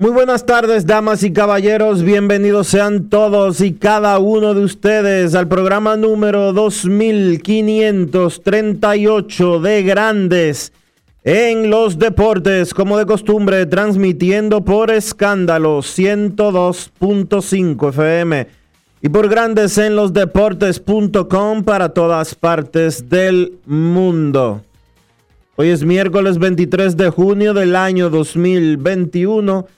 Muy buenas tardes, damas y caballeros. Bienvenidos sean todos y cada uno de ustedes al programa número 2538 de Grandes en los Deportes, como de costumbre, transmitiendo por escándalo 102.5 FM y por Grandes en los Deportes.com para todas partes del mundo. Hoy es miércoles 23 de junio del año 2021 y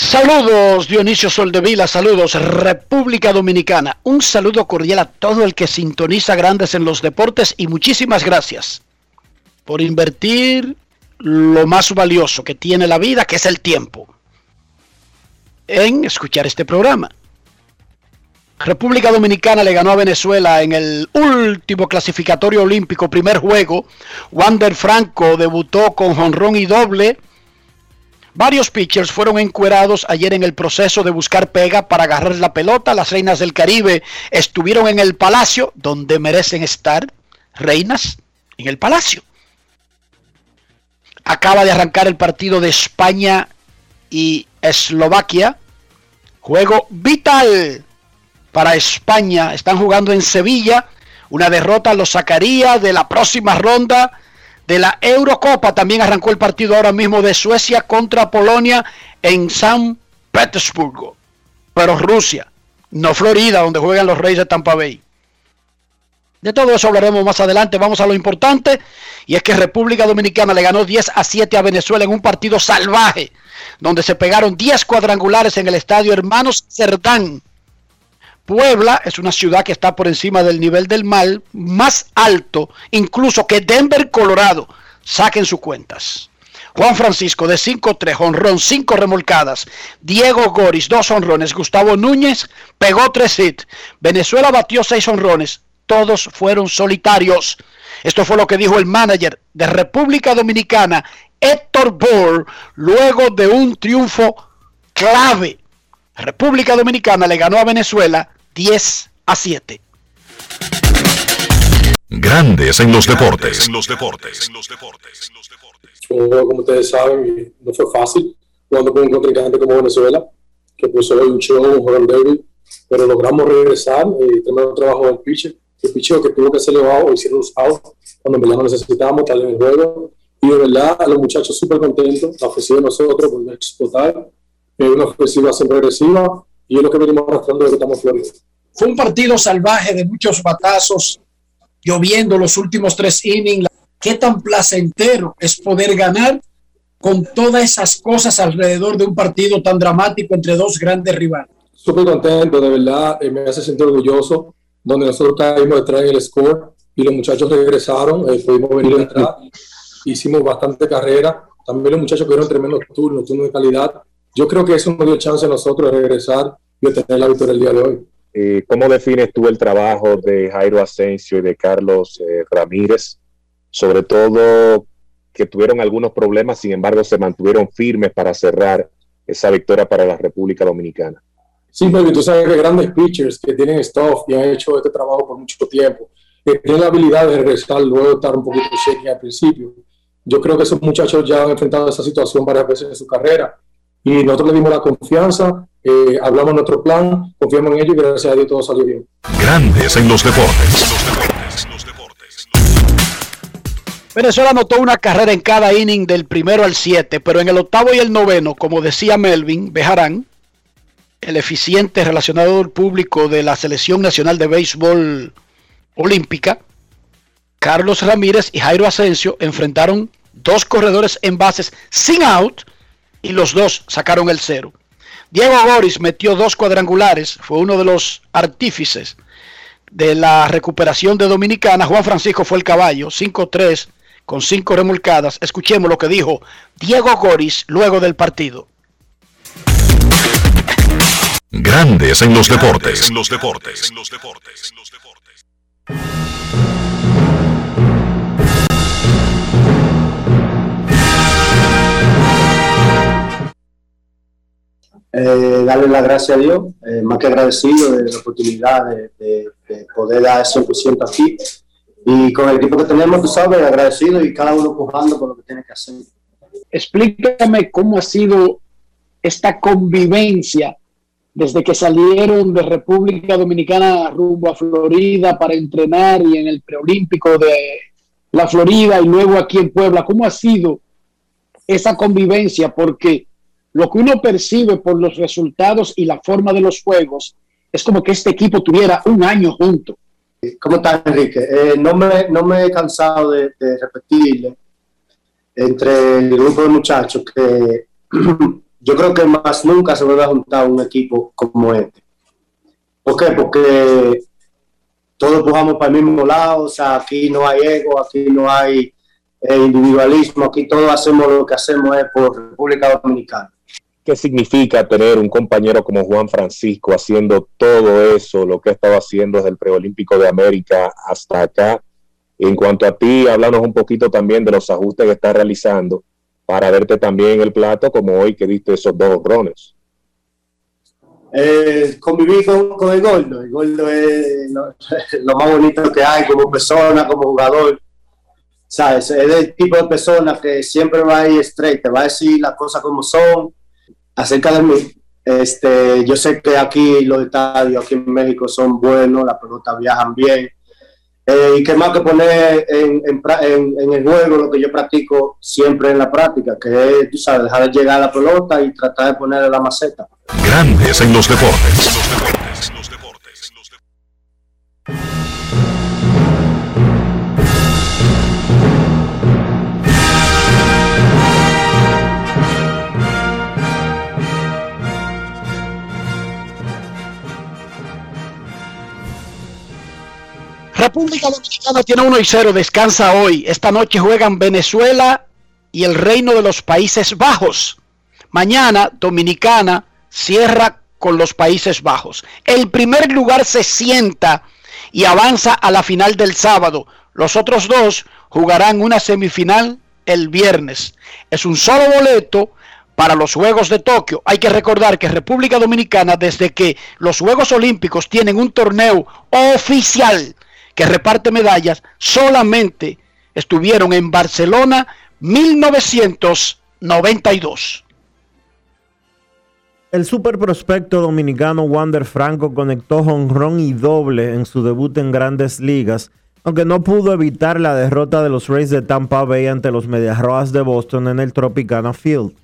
Saludos Dionisio Soldevila, saludos República Dominicana. Un saludo cordial a todo el que sintoniza grandes en los deportes y muchísimas gracias por invertir lo más valioso que tiene la vida, que es el tiempo, en escuchar este programa. República Dominicana le ganó a Venezuela en el último clasificatorio olímpico, primer juego. Wander Franco debutó con jonrón y doble. Varios pitchers fueron encuerados ayer en el proceso de buscar pega para agarrar la pelota. Las reinas del Caribe estuvieron en el palacio, donde merecen estar. Reinas en el palacio. Acaba de arrancar el partido de España y Eslovaquia. Juego vital para España. Están jugando en Sevilla. Una derrota los sacaría de la próxima ronda de la Eurocopa. También arrancó el partido ahora mismo de Suecia contra Polonia en San Petersburgo. Pero Rusia, no Florida, donde juegan los Reyes de Tampa Bay. De todo eso hablaremos más adelante. Vamos a lo importante. Y es que República Dominicana le ganó 10 a 7 a Venezuela en un partido salvaje. Donde se pegaron 10 cuadrangulares en el estadio Hermanos Cerdán. Puebla es una ciudad que está por encima del nivel del mar, más alto incluso que Denver, Colorado. Saquen sus cuentas. Juan Francisco de 5-3, honrón, 5 remolcadas. Diego Goris, 2 honrones. Gustavo Núñez pegó 3 hits. Venezuela batió 6 honrones. Todos fueron solitarios. Esto fue lo que dijo el manager de República Dominicana, Héctor Bohr, luego de un triunfo clave. República Dominicana le ganó a Venezuela 10 a 7. Grandes en los deportes. En los deportes. Un juego, como ustedes saben, no fue fácil jugando con un contrincante como Venezuela, que puso hoy un show, un juego débil, pero logramos regresar y tener un trabajo del pitcher. El pitcher que tuvo que ser elevado hicieron los outs cuando en verdad no necesitábamos estar en el juego. Y de verdad, a los muchachos súper contentos, la ofensiva de nosotros por explotar, es una ofensiva siempre agresiva y es lo que venimos arrastrando desde que estamos en Florida. Fue un partido salvaje de muchos batazos, lloviendo los últimos tres innings. Qué tan placentero es poder ganar con todas esas cosas alrededor de un partido tan dramático entre dos grandes rivales. Súper contento, de verdad, eh, me hace sentir orgulloso, donde nosotros caímos detrás en el score y los muchachos regresaron, eh, pudimos venir atrás, hicimos bastante carrera, también los muchachos tuvieron tremendos turnos, turnos de calidad. Yo creo que eso nos dio chance a nosotros de regresar y obtener la victoria el día de hoy. Eh, ¿Cómo defines tú el trabajo de Jairo Asensio y de Carlos eh, Ramírez? Sobre todo que tuvieron algunos problemas, sin embargo se mantuvieron firmes para cerrar esa victoria para la República Dominicana. Sí, porque tú sabes que grandes pitchers que tienen stuff y han hecho este trabajo por mucho tiempo, que tienen la habilidad de regresar luego estar un poquito shaky al principio. Yo creo que esos muchachos ya han enfrentado esa situación varias veces en su carrera y nosotros le dimos la confianza, eh, hablamos nuestro plan, confiamos en ellos y gracias a Dios todo salió bien. Grandes en los deportes. Los deportes, los deportes. Venezuela anotó una carrera en cada inning del primero al 7, pero en el octavo y el noveno, como decía Melvin Bejarán, el eficiente relacionador público de la Selección Nacional de Béisbol Olímpica, Carlos Ramírez y Jairo Asensio enfrentaron dos corredores en bases sin out y los dos sacaron el cero. Diego Goris metió dos cuadrangulares, fue uno de los artífices de la recuperación de Dominicana. Juan Francisco fue el caballo, 5-3 con cinco remolcadas. Escuchemos lo que dijo Diego Goris luego del partido. Grandes en los deportes. En los deportes. En los deportes. Eh, darle las gracias a Dios, eh, más que agradecido de la oportunidad de, de, de poder dar 100% aquí. Y con el equipo que tenemos, tú sabes, agradecido y cada uno pujando por lo que tiene que hacer. Explícame cómo ha sido esta convivencia desde que salieron de República Dominicana rumbo a Florida para entrenar y en el preolímpico de la Florida y luego aquí en Puebla. ¿Cómo ha sido esa convivencia? Porque lo que uno percibe por los resultados y la forma de los juegos es como que este equipo tuviera un año junto. ¿Cómo estás, Enrique? Eh, no, me, no me he cansado de, de repetirle entre el grupo de muchachos que yo creo que más nunca se vuelve a juntar un equipo como este. ¿Por qué? Porque todos jugamos para el mismo lado, o sea, aquí no hay ego, aquí no hay eh, individualismo, aquí todos hacemos lo que hacemos es por República Dominicana. ¿Qué significa tener un compañero como Juan Francisco haciendo todo eso, lo que ha estado haciendo desde el preolímpico de América hasta acá? En cuanto a ti, háblanos un poquito también de los ajustes que estás realizando para verte también en el plato como hoy que diste esos dos rones. Eh, conviví con, con, el Gordo. El Gordo es lo, más bonito que hay como persona, como jugador. ¿Sabes? Es el tipo de persona que siempre va a ir te va a decir las cosas como son. Acerca de mí, este, yo sé que aquí los estadios, aquí en México, son buenos, las pelotas viajan bien. Eh, y que más que poner en, en, en, el juego lo que yo practico siempre en la práctica, que es, tú sabes, dejar de llegar a la pelota y tratar de ponerle la maceta. Grandes en los deportes. Los deportes, los deportes, República Dominicana tiene 1 y 0, descansa hoy. Esta noche juegan Venezuela y el Reino de los Países Bajos. Mañana Dominicana cierra con los Países Bajos. El primer lugar se sienta y avanza a la final del sábado. Los otros dos jugarán una semifinal el viernes. Es un solo boleto para los Juegos de Tokio. Hay que recordar que República Dominicana, desde que los Juegos Olímpicos tienen un torneo oficial, que reparte medallas, solamente estuvieron en Barcelona 1992. El super prospecto dominicano Wander Franco conectó jonrón y doble en su debut en grandes ligas, aunque no pudo evitar la derrota de los Rays de Tampa Bay ante los Medias Rojas de Boston en el Tropicana Field.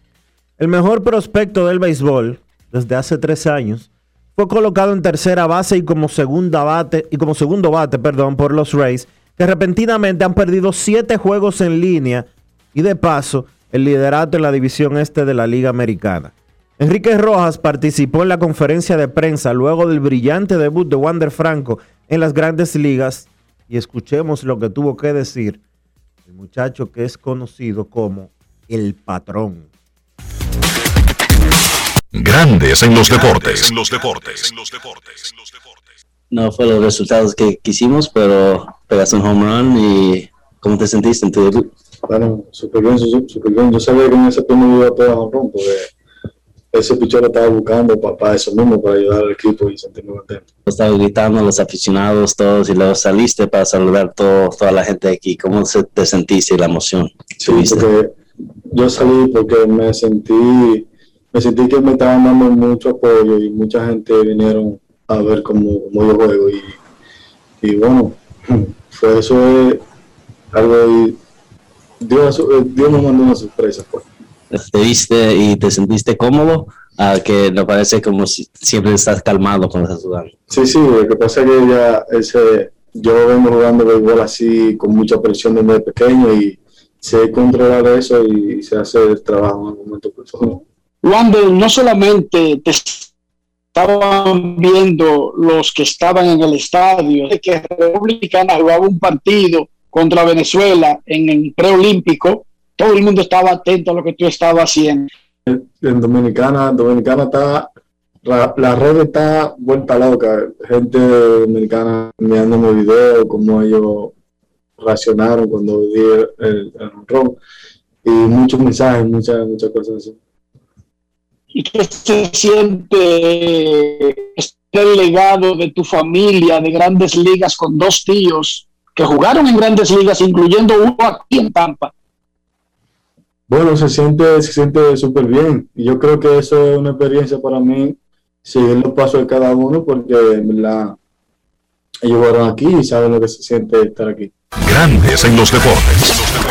El mejor prospecto del béisbol desde hace tres años fue colocado en tercera base y como segunda bate y como segundo bate, perdón, por los Rays, que repentinamente han perdido siete juegos en línea y de paso el liderato en la división este de la Liga Americana. Enrique Rojas participó en la conferencia de prensa luego del brillante debut de Wander Franco en las grandes ligas y escuchemos lo que tuvo que decir el muchacho que es conocido como el patrón. Grandes en los deportes. En los deportes. No fue los resultados que quisimos, pero pegaste un home run y ¿cómo te sentiste en tu debut? Bueno, súper bien, súper bien. Yo sabía que en ese primer iba a pegar home run porque ese pichón lo estaba buscando para, eso mismo, para ayudar al equipo y sentirme contento. Estaba gritando a los aficionados todos y luego saliste para saludar todo, toda la gente aquí. ¿Cómo te sentiste y la emoción? Sí, porque yo salí porque me sentí, me sentí que me estaban dando mucho apoyo y mucha gente vinieron a ver cómo, cómo yo juego y, y bueno, fue eso es algo y Dios, Dios nos mandó una sorpresa. Pues te viste y te sentiste cómodo, a que no parece como si siempre estás calmado cuando estás jugando. Sí, sí, lo que pasa es que ya ese, yo vengo jugando béisbol así con mucha presión desde pequeño y sé controlar eso y se hace el trabajo en el momento personal. Wander, no solamente te estaban viendo los que estaban en el estadio, de que República jugaba un partido contra Venezuela en el preolímpico, todo el mundo estaba atento a lo que tú estabas haciendo. En Dominicana, Dominicana está, la, red está vuelta loca. Gente dominicana enviándome videos, como ellos reaccionaron cuando di el, el, Y muchos mensajes, muchas, muchas cosas así. ¿Y qué se siente este legado de tu familia de grandes ligas con dos tíos que jugaron en grandes ligas, incluyendo uno aquí en Tampa? Bueno, se siente, se siente súper bien. Y yo creo que eso es una experiencia para mí, seguir los pasos de cada uno, porque la, ellos fueron aquí y saben lo que se siente estar aquí. Grandes en los deportes.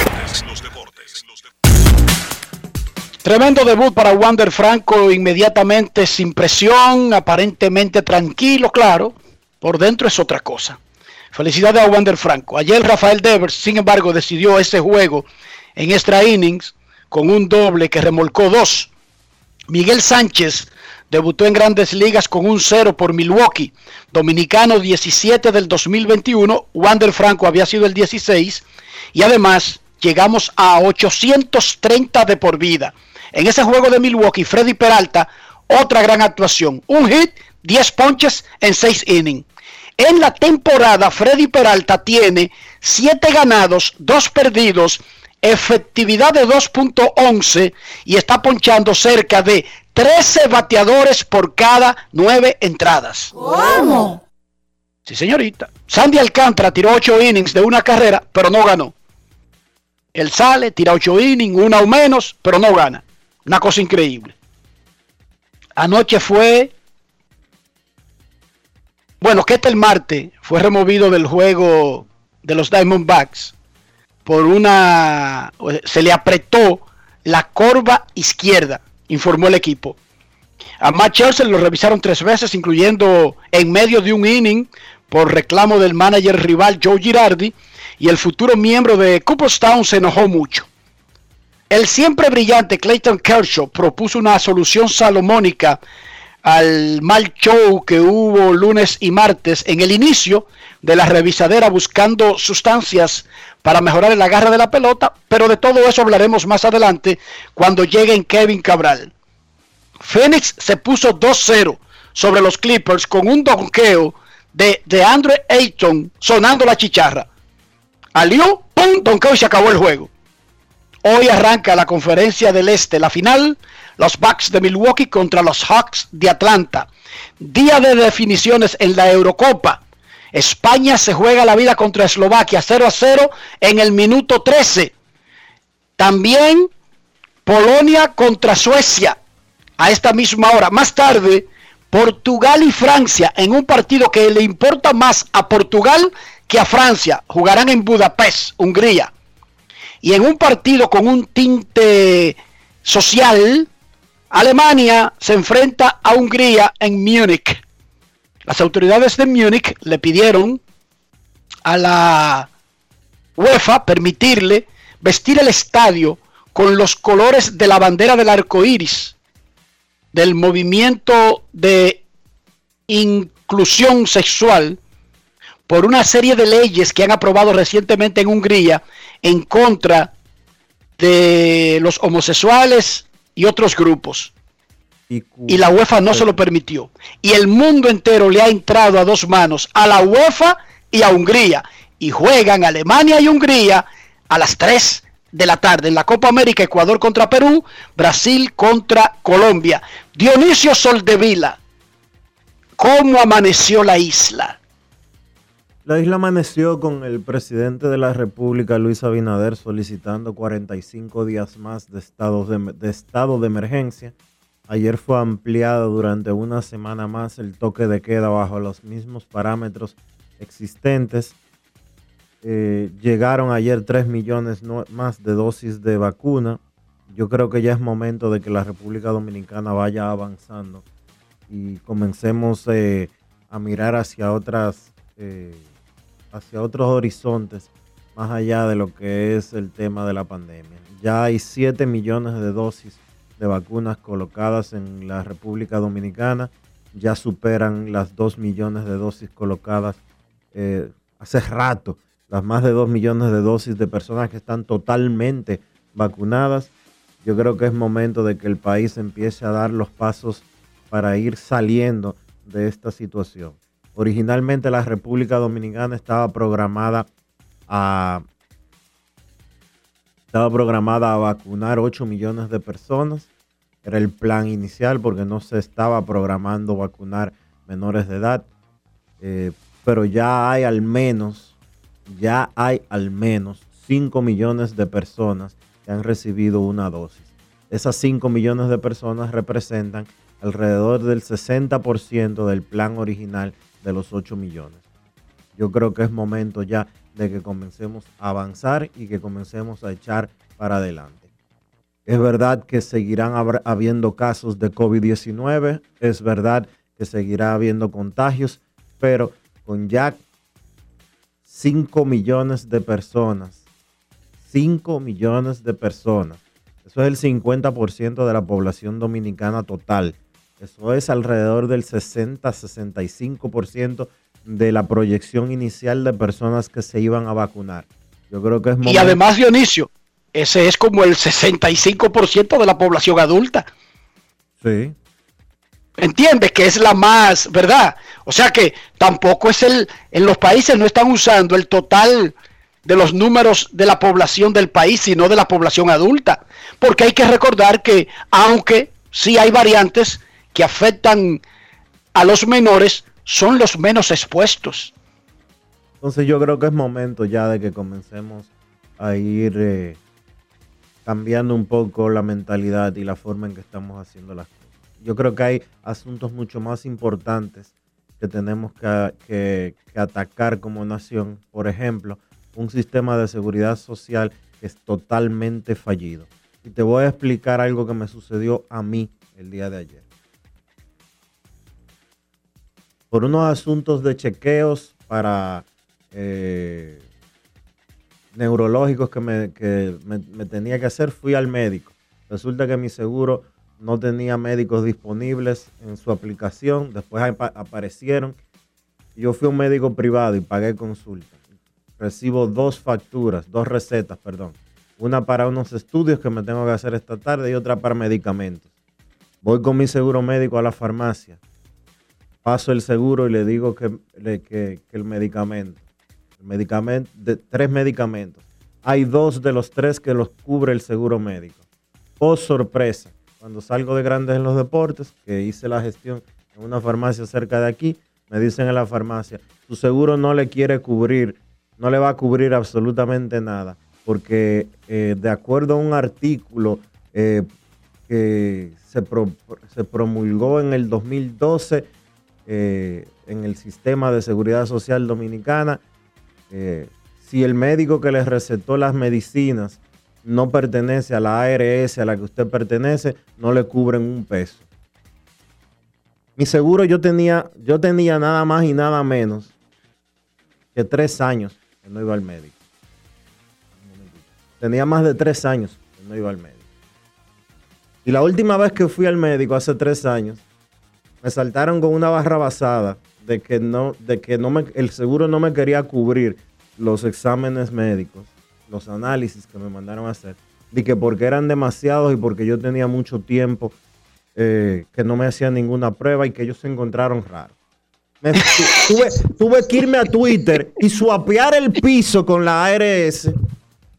Tremendo debut para Wander Franco, inmediatamente sin presión, aparentemente tranquilo, claro. Por dentro es otra cosa. Felicidades a Wander Franco. Ayer Rafael Devers, sin embargo, decidió ese juego en extra innings con un doble que remolcó dos. Miguel Sánchez debutó en grandes ligas con un cero por Milwaukee. Dominicano 17 del 2021. Wander Franco había sido el 16. Y además llegamos a 830 de por vida. En ese juego de Milwaukee, Freddy Peralta, otra gran actuación. Un hit, 10 ponches en 6 innings. En la temporada, Freddy Peralta tiene 7 ganados, 2 perdidos efectividad de 2.11 y está ponchando cerca de 13 bateadores por cada 9 entradas. ¿Cómo? Sí, señorita. Sandy Alcántara tiró 8 innings de una carrera, pero no ganó. Él sale, tira 8 innings, una o menos, pero no gana. Una cosa increíble. Anoche fue... Bueno, que este el martes fue removido del juego de los Diamondbacks por una... se le apretó la corva izquierda, informó el equipo. A Matt Chelsea lo revisaron tres veces, incluyendo en medio de un inning por reclamo del manager rival Joe Girardi, y el futuro miembro de Cooperstown se enojó mucho. El siempre brillante Clayton Kershaw propuso una solución salomónica al mal show que hubo lunes y martes en el inicio de la revisadera buscando sustancias para mejorar el agarre de la pelota, pero de todo eso hablaremos más adelante cuando llegue en Kevin Cabral. Phoenix se puso 2-0 sobre los Clippers con un donqueo de, de Andre Ayton sonando la chicharra. Alió, ¡pum! Donqueo y se acabó el juego. Hoy arranca la conferencia del Este, la final, los Bucks de Milwaukee contra los Hawks de Atlanta. Día de definiciones en la Eurocopa. España se juega la vida contra Eslovaquia 0 a 0 en el minuto 13. También Polonia contra Suecia a esta misma hora. Más tarde, Portugal y Francia en un partido que le importa más a Portugal que a Francia. Jugarán en Budapest, Hungría. Y en un partido con un tinte social, Alemania se enfrenta a Hungría en Múnich. Las autoridades de Múnich le pidieron a la UEFA permitirle vestir el estadio con los colores de la bandera del arco iris, del movimiento de inclusión sexual, por una serie de leyes que han aprobado recientemente en Hungría en contra de los homosexuales y otros grupos. Y la UEFA no se lo permitió. Y el mundo entero le ha entrado a dos manos a la UEFA y a Hungría. Y juegan Alemania y Hungría a las 3 de la tarde en la Copa América, Ecuador contra Perú, Brasil contra Colombia. Dionisio Soldevila, ¿cómo amaneció la isla? La isla amaneció con el presidente de la República, Luis Abinader, solicitando 45 días más de estado de, de estado de emergencia. Ayer fue ampliado durante una semana más el toque de queda bajo los mismos parámetros existentes. Eh, llegaron ayer 3 millones más de dosis de vacuna. Yo creo que ya es momento de que la República Dominicana vaya avanzando y comencemos eh, a mirar hacia otras, eh, hacia otros horizontes más allá de lo que es el tema de la pandemia. Ya hay 7 millones de dosis de vacunas colocadas en la República Dominicana. Ya superan las 2 millones de dosis colocadas hace rato las más de 2 millones de dosis de personas que están totalmente vacunadas. Yo creo que es momento de que el país empiece a dar los pasos para ir saliendo de esta situación. Originalmente la República Dominicana estaba programada a estaba programada a vacunar 8 millones de personas. Era el plan inicial porque no se estaba programando vacunar menores de edad. Eh, pero ya hay al menos ya hay al menos 5 millones de personas que han recibido una dosis. Esas 5 millones de personas representan alrededor del 60% del plan original de los 8 millones. Yo creo que es momento ya de que comencemos a avanzar y que comencemos a echar para adelante. Es verdad que seguirán habiendo casos de COVID-19, es verdad que seguirá habiendo contagios, pero con ya 5 millones de personas. 5 millones de personas. Eso es el 50% de la población dominicana total. Eso es alrededor del 60-65% de la proyección inicial de personas que se iban a vacunar. Yo creo que es Y además, Dionisio, ese es como el 65% de la población adulta. Sí. ¿Entiendes? Que es la más, ¿verdad? O sea que tampoco es el, en los países no están usando el total de los números de la población del país, sino de la población adulta. Porque hay que recordar que aunque sí hay variantes que afectan a los menores, son los menos expuestos. Entonces yo creo que es momento ya de que comencemos a ir eh, cambiando un poco la mentalidad y la forma en que estamos haciendo las cosas yo creo que hay asuntos mucho más importantes que tenemos que, atacar como nación. Por ejemplo, un sistema de seguridad social que es totalmente fallido. Y te voy a explicar algo que me sucedió a mí el día de ayer. Por unos asuntos de chequeos para eh, neurológicos que, me, que me tenía que hacer, fui al médico. Resulta que mi seguro no tenía médicos disponibles en su aplicación, después aparecieron. Yo fui a un médico privado y pagué consulta. Recibo dos facturas, dos recetas, perdón. Una para unos estudios que me tengo que hacer esta tarde y otra para medicamentos. Voy con mi seguro médico a la farmacia. Paso el seguro y le digo que, que, el medicamento, el medicamento, de tres medicamentos. Hay dos de los tres que los cubre el seguro médico. Oh, sorpresa cuando salgo de grandes en los deportes, que hice la gestión en una farmacia cerca de aquí, me dicen en la farmacia, su seguro no le quiere cubrir, no le va a cubrir absolutamente nada, porque eh, de acuerdo a un artículo eh, que se, se, promulgó en el 2012 eh, en el sistema de seguridad social dominicana, si el médico que les recetó las medicinas no pertenece a la ARS a la que usted pertenece, no le cubren un peso. Mi seguro yo tenía, yo tenía nada más y nada menos que tres años que no iba al médico. Tenía más de tres años que no iba al médico. Y la última vez que fui al médico, hace tres años, me saltaron con una barra basada de que no, de que no me, el seguro no me quería cubrir los exámenes médicos, los análisis que me mandaron a hacer, de que porque eran demasiados y porque yo tenía mucho tiempo eh, que no me hacían ninguna prueba y que ellos se encontraron raros. Me- tu- tuve, tuve que irme a Twitter y suapear el piso con la ARS.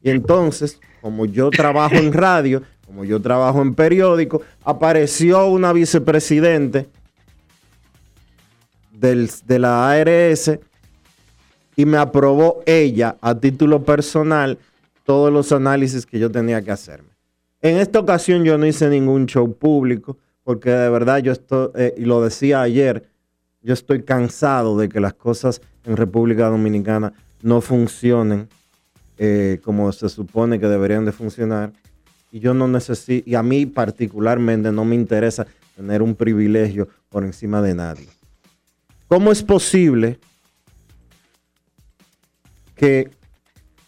Y entonces, como yo trabajo en radio, como yo trabajo en periódico, apareció una vicepresidente de la ARS y me aprobó ella a título personal todos los análisis que yo tenía que hacerme. En esta ocasión yo no hice ningún show público porque de verdad yo estoy, eh, y lo decía ayer, yo estoy cansado de que las cosas en República Dominicana no funcionen eh, como se supone que deberían de funcionar. Y yo no necesito, y a mí particularmente no me interesa tener un privilegio por encima de nadie. ¿Cómo es posible que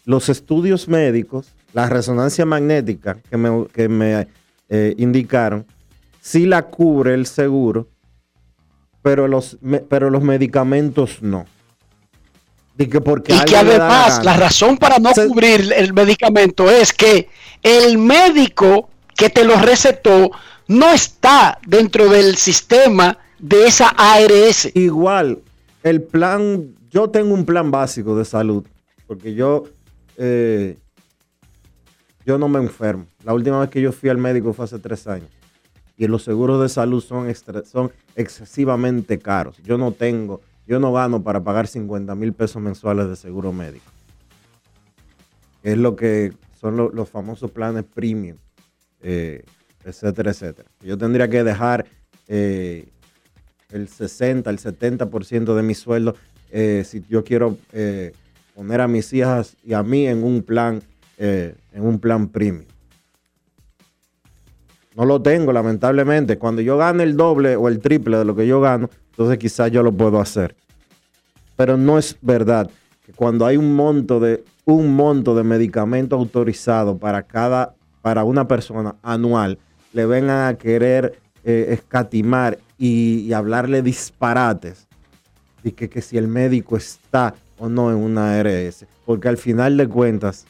los estudios médicos, la resonancia magnética que me, que me, eh, indicaron, sí la cubre el seguro, pero los, me- pero los medicamentos no? Y que porque Y además la razón para no Se- cubrir el medicamento es que el médico que te lo recetó no está dentro del sistema de esa ARS. Igual, el plan, yo tengo un plan básico de salud, porque yo, eh, yo no me enfermo. La última vez que yo fui al médico fue hace tres años. Y los seguros de salud son, son excesivamente caros. Yo no tengo, yo no gano para pagar 50 mil pesos mensuales de seguro médico. Es lo que son lo- los famosos planes premium, eh, etcétera, etcétera. Yo tendría que dejar eh, el 60, el 70% de mi sueldo eh, si yo quiero eh, poner a mis hijas y a mí en un plan, eh, en un plan premium. No lo tengo, lamentablemente. Cuando yo gane el doble o el triple de lo que yo gano, entonces quizás yo lo puedo hacer. Pero no es verdad que cuando hay un monto de un monto de medicamento autorizado para cada para una persona anual, le vengan a querer escatimar y, hablarle disparates y que, que si el médico está o no en una ARS, porque al final de cuentas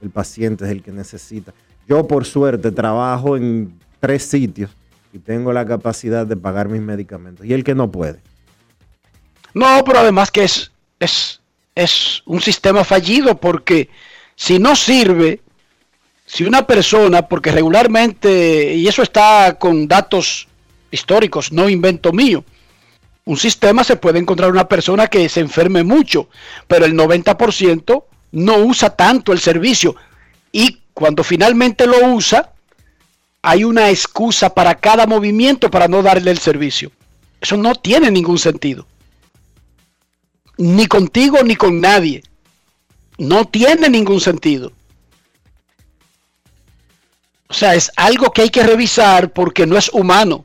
el paciente es el que necesita. Yo por suerte trabajo en tres sitios y tengo la capacidad de pagar mis medicamentos y el que no puede. No, pero además que es, es, es un sistema fallido porque si no sirve, si una persona, porque regularmente, y eso está con datos históricos, no invento mío, un sistema se puede encontrar una persona que se enferme mucho, pero el 90% no usa tanto el servicio. Y cuando finalmente lo usa, hay una excusa para cada movimiento para no darle el servicio. Eso no tiene ningún sentido. Ni contigo ni con nadie. No tiene ningún sentido. O sea, es algo que hay que revisar porque no es humano.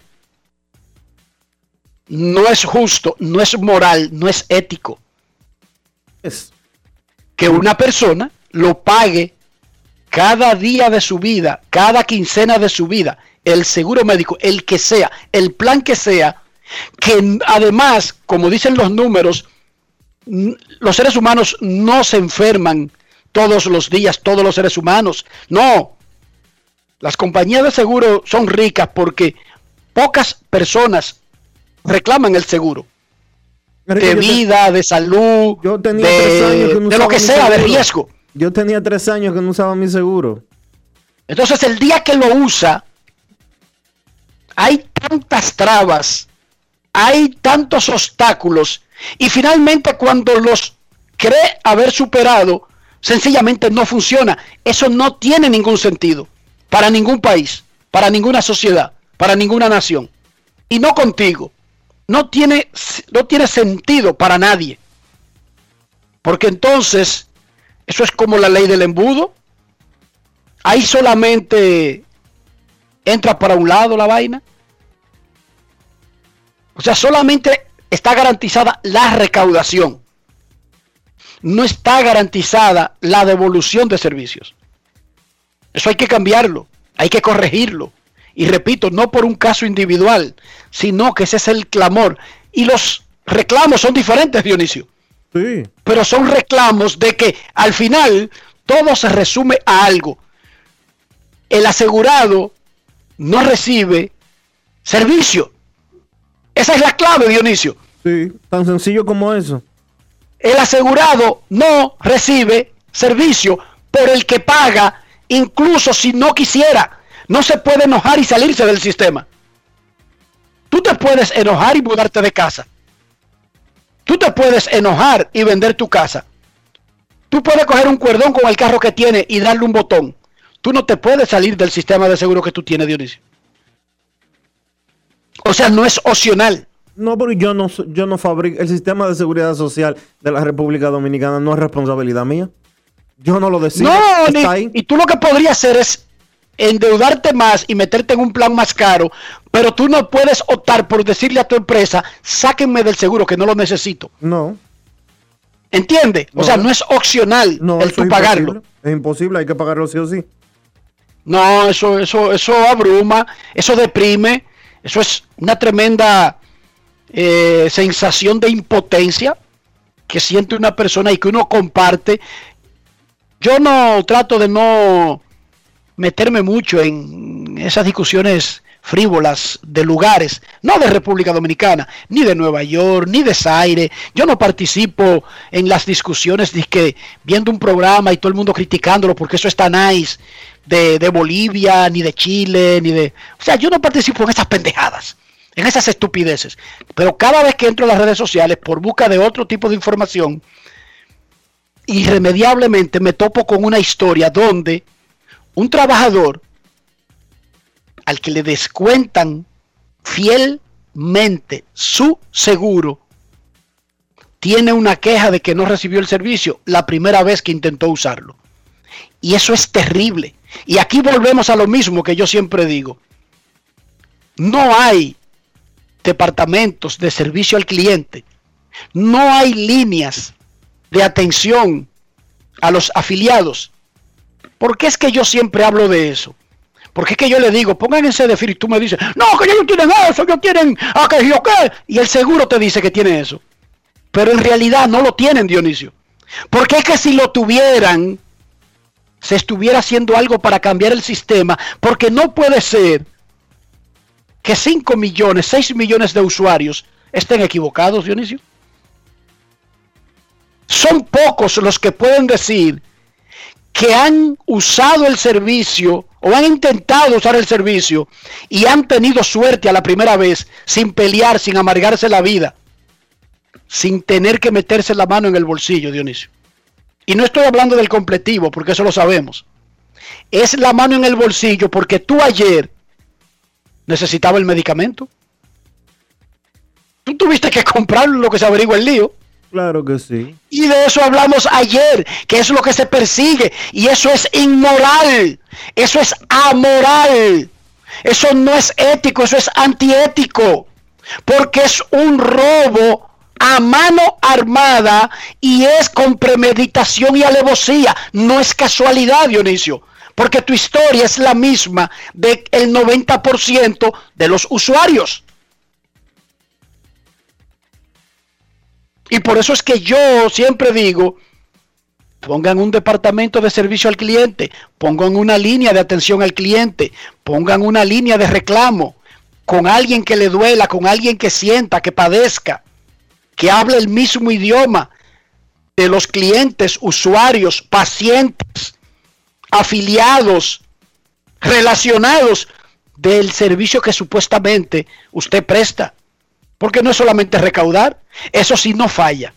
No es justo, no es moral, no es ético. Es Que una persona lo pague cada día de su vida, cada quincena de su vida, el seguro médico, el que sea, el plan que sea, que además, como dicen los números, los seres humanos no se enferman todos los días, todos los seres humanos. No. Las compañías de seguro son ricas porque pocas personas reclaman el seguro. De te- vida, de salud, Yo tenía tres años de, que no de lo que sea, de riesgo. Yo tenía tres años que no usaba mi seguro. Entonces el día que lo usa, hay tantas trabas, hay tantos obstáculos, y finalmente cuando los cree haber superado, sencillamente no funciona. Eso no tiene ningún sentido para ningún país, para ninguna sociedad, para ninguna nación. Y no contigo. No tiene, no tiene sentido para nadie. Porque entonces, eso es como la ley del embudo. Ahí solamente entra para un lado la vaina. O sea, solamente está garantizada la recaudación. No está garantizada la devolución de servicios. Eso hay que cambiarlo, hay que corregirlo. Y repito, no por un caso individual, sino que ese es el clamor. Y los reclamos son diferentes, Dionisio. Sí. Pero son reclamos de que al final todo se resume a algo. El asegurado no recibe servicio. Esa es la clave, Dionisio. Sí, tan sencillo como eso. El asegurado no recibe servicio por el que paga, incluso si no quisiera. No se puede enojar y salirse del sistema. Tú te puedes enojar y mudarte de casa. Tú te puedes enojar y vender tu casa. Tú puedes coger un cuerdón con el carro que tiene y darle un botón. Tú no te puedes salir del sistema de seguro que tú tienes, Dionisio. O sea, no es opcional. No, pero yo no, yo no fabrico. El sistema de seguridad social de la República Dominicana no es responsabilidad mía. Yo no lo decido. No, ni, y tú lo que podrías hacer es endeudarte más y meterte en un plan más caro, pero tú no puedes optar por decirle a tu empresa, sáquenme del seguro que no lo necesito. No. ¿Entiende? O sea, no es opcional no, el tú pagarlo. Es imposible, hay que pagarlo sí o sí. No, eso, eso, eso abruma, eso deprime, eso es una tremenda eh, sensación de impotencia que siente una persona y que uno comparte. Yo no trato de no meterme mucho en esas discusiones frívolas de lugares, no de República Dominicana, ni de Nueva York, ni de Zaire. Yo no participo en las discusiones de que viendo un programa y todo el mundo criticándolo porque eso está nice, de, de Bolivia, ni de Chile, ni de... O sea, yo no participo en esas pendejadas, en esas estupideces. Pero cada vez que entro a las redes sociales por busca de otro tipo de información, irremediablemente me topo con una historia donde un trabajador al que le descuentan fielmente su seguro tiene una queja de que no recibió el servicio la primera vez que intentó usarlo. Y eso es terrible. Y aquí volvemos a lo mismo que yo siempre digo. No hay departamentos de servicio al cliente. No hay líneas de atención a los afiliados ¿Por qué es que yo siempre hablo de eso? Porque es que yo le digo, pongan en CDFIR y tú me dices, no, que ellos tienen eso, ellos tienen a que yo qué. Y el seguro te dice que tiene eso. Pero en realidad no lo tienen, Dionisio. Porque es que si lo tuvieran, se estuviera haciendo algo para cambiar el sistema. Porque no puede ser que 5 millones, 6 millones de usuarios estén equivocados, Dionisio. Son pocos los que pueden decir que han usado el servicio o han intentado usar el servicio y han tenido suerte a la primera vez sin pelear, sin amargarse la vida, sin tener que meterse la mano en el bolsillo, Dionisio. Y no estoy hablando del completivo, porque eso lo sabemos. Es la mano en el bolsillo porque tú ayer necesitabas el medicamento. Tú tuviste que comprar lo que se averigua el lío. Claro que sí. Y de eso hablamos ayer, que es lo que se persigue. Y eso es inmoral. Eso es amoral. Eso no es ético, eso es antiético. Porque es un robo a mano armada y es con premeditación y alevosía. No es casualidad, Dionisio. Porque tu historia es la misma del 90% de los usuarios. Y por eso es que yo siempre digo, pongan un departamento de servicio al cliente, pongan una línea de atención al cliente, pongan una línea de reclamo con alguien que le duela, con alguien que sienta, que padezca, que hable el mismo idioma de los clientes, usuarios, pacientes, afiliados, relacionados del servicio que supuestamente usted presta. Porque no es solamente recaudar, eso sí no falla.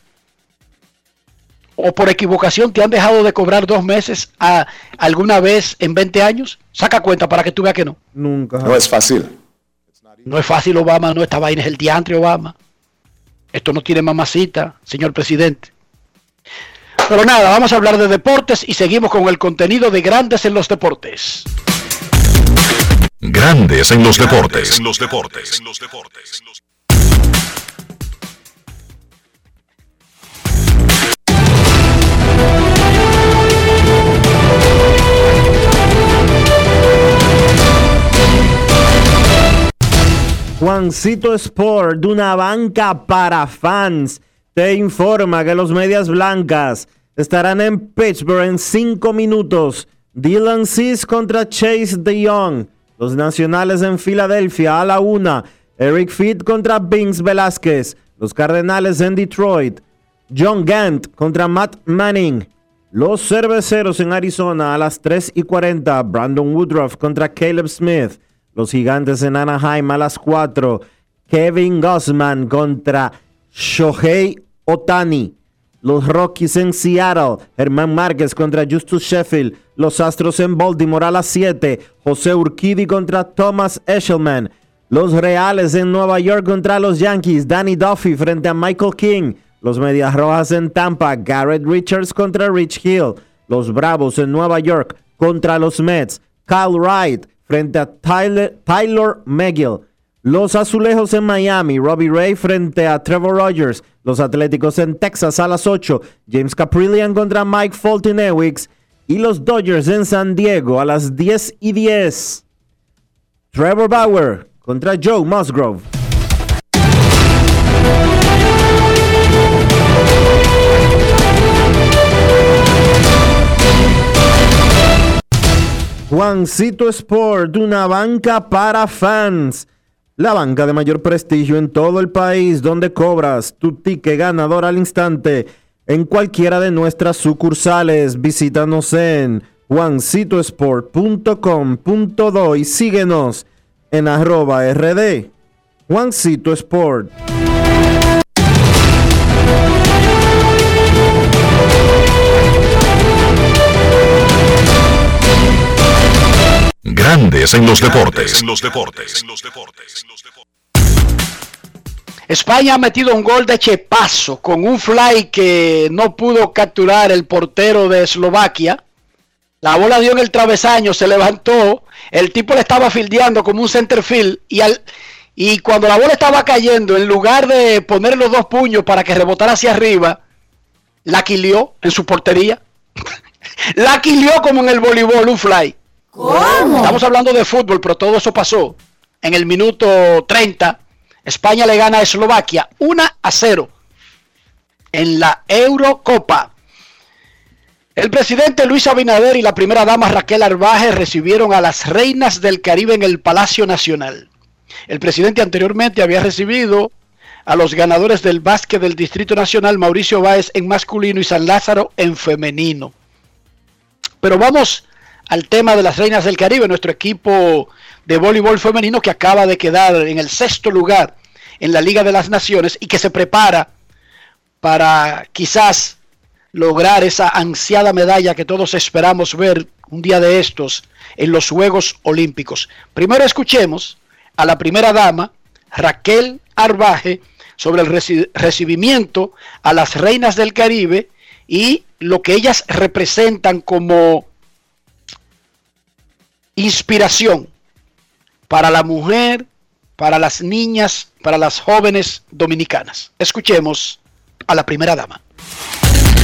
O por equivocación te han dejado de cobrar dos meses a, alguna vez en 20 años. Saca cuenta para que tú veas que no. Nunca. No es fácil. No es fácil, Obama. No, esta vaina es el diantre, Obama. Esto no tiene mamacita, señor presidente. Pero nada, vamos a hablar de deportes y seguimos con el contenido de Grandes en los Deportes. Grandes en los deportes. En los deportes. En los deportes. Juancito Sport, de una banca para fans, te informa que los Medias Blancas estarán en Pittsburgh en cinco minutos. Dylan Cis contra Chase DeYoung. Los Nacionales en Filadelfia a la una. Eric Fitt contra Vince Velázquez. Los Cardenales en Detroit. John Gant contra Matt Manning. Los Cerveceros en Arizona a las 3 y 40. Brandon Woodruff contra Caleb Smith. Los Gigantes en Anaheim a las 4. Kevin Gossman contra Shohei Otani. Los Rockies en Seattle. Germán Márquez contra Justus Sheffield. Los Astros en Baltimore a las 7. José Urquidi contra Thomas Eshelman. Los Reales en Nueva York contra los Yankees. Danny Duffy frente a Michael King. Los Medias Rojas en Tampa. Garrett Richards contra Rich Hill. Los Bravos en Nueva York contra los Mets. Kyle Wright frente a Tyler, Tyler. Los Azulejos en Miami, Robbie Ray frente a Trevor Rogers. Los Atléticos en Texas a las 8, James Caprillian contra Mike Fulton-Ewicks. Y los Dodgers en San Diego a las 10 y 10. Trevor Bauer contra Joe Musgrove. Juancito Sport, una banca para fans. La banca de mayor prestigio en todo el país, donde cobras tu ticket ganador al instante en cualquiera de nuestras sucursales. Visítanos en juancitosport.com.do y síguenos en arroba rd. Juancito Sport. Grandes en los deportes. España ha metido un gol de chepazo con un fly que no pudo capturar el portero de Eslovaquia. La bola dio en el travesaño, se levantó, el tipo le estaba fildeando como un center field y, al, y cuando la bola estaba cayendo, en lugar de poner los dos puños para que rebotara hacia arriba, la quilió en su portería. la quilió como en el voleibol, un fly. Estamos hablando de fútbol, pero todo eso pasó en el minuto 30. España le gana a Eslovaquia 1 a 0 en la Eurocopa. El presidente Luis Abinader y la primera dama Raquel Arbaje recibieron a las reinas del Caribe en el Palacio Nacional. El presidente anteriormente había recibido a los ganadores del básquet del Distrito Nacional, Mauricio Báez en masculino y San Lázaro en femenino. Pero vamos al tema de las Reinas del Caribe, nuestro equipo de voleibol femenino que acaba de quedar en el sexto lugar en la Liga de las Naciones y que se prepara para quizás lograr esa ansiada medalla que todos esperamos ver un día de estos en los Juegos Olímpicos. Primero escuchemos a la primera dama, Raquel Arbaje, sobre el recibimiento a las reinas del Caribe y lo que ellas representan como inspiración para la mujer, para las niñas, para las jóvenes dominicanas. Escuchemos a la primera dama.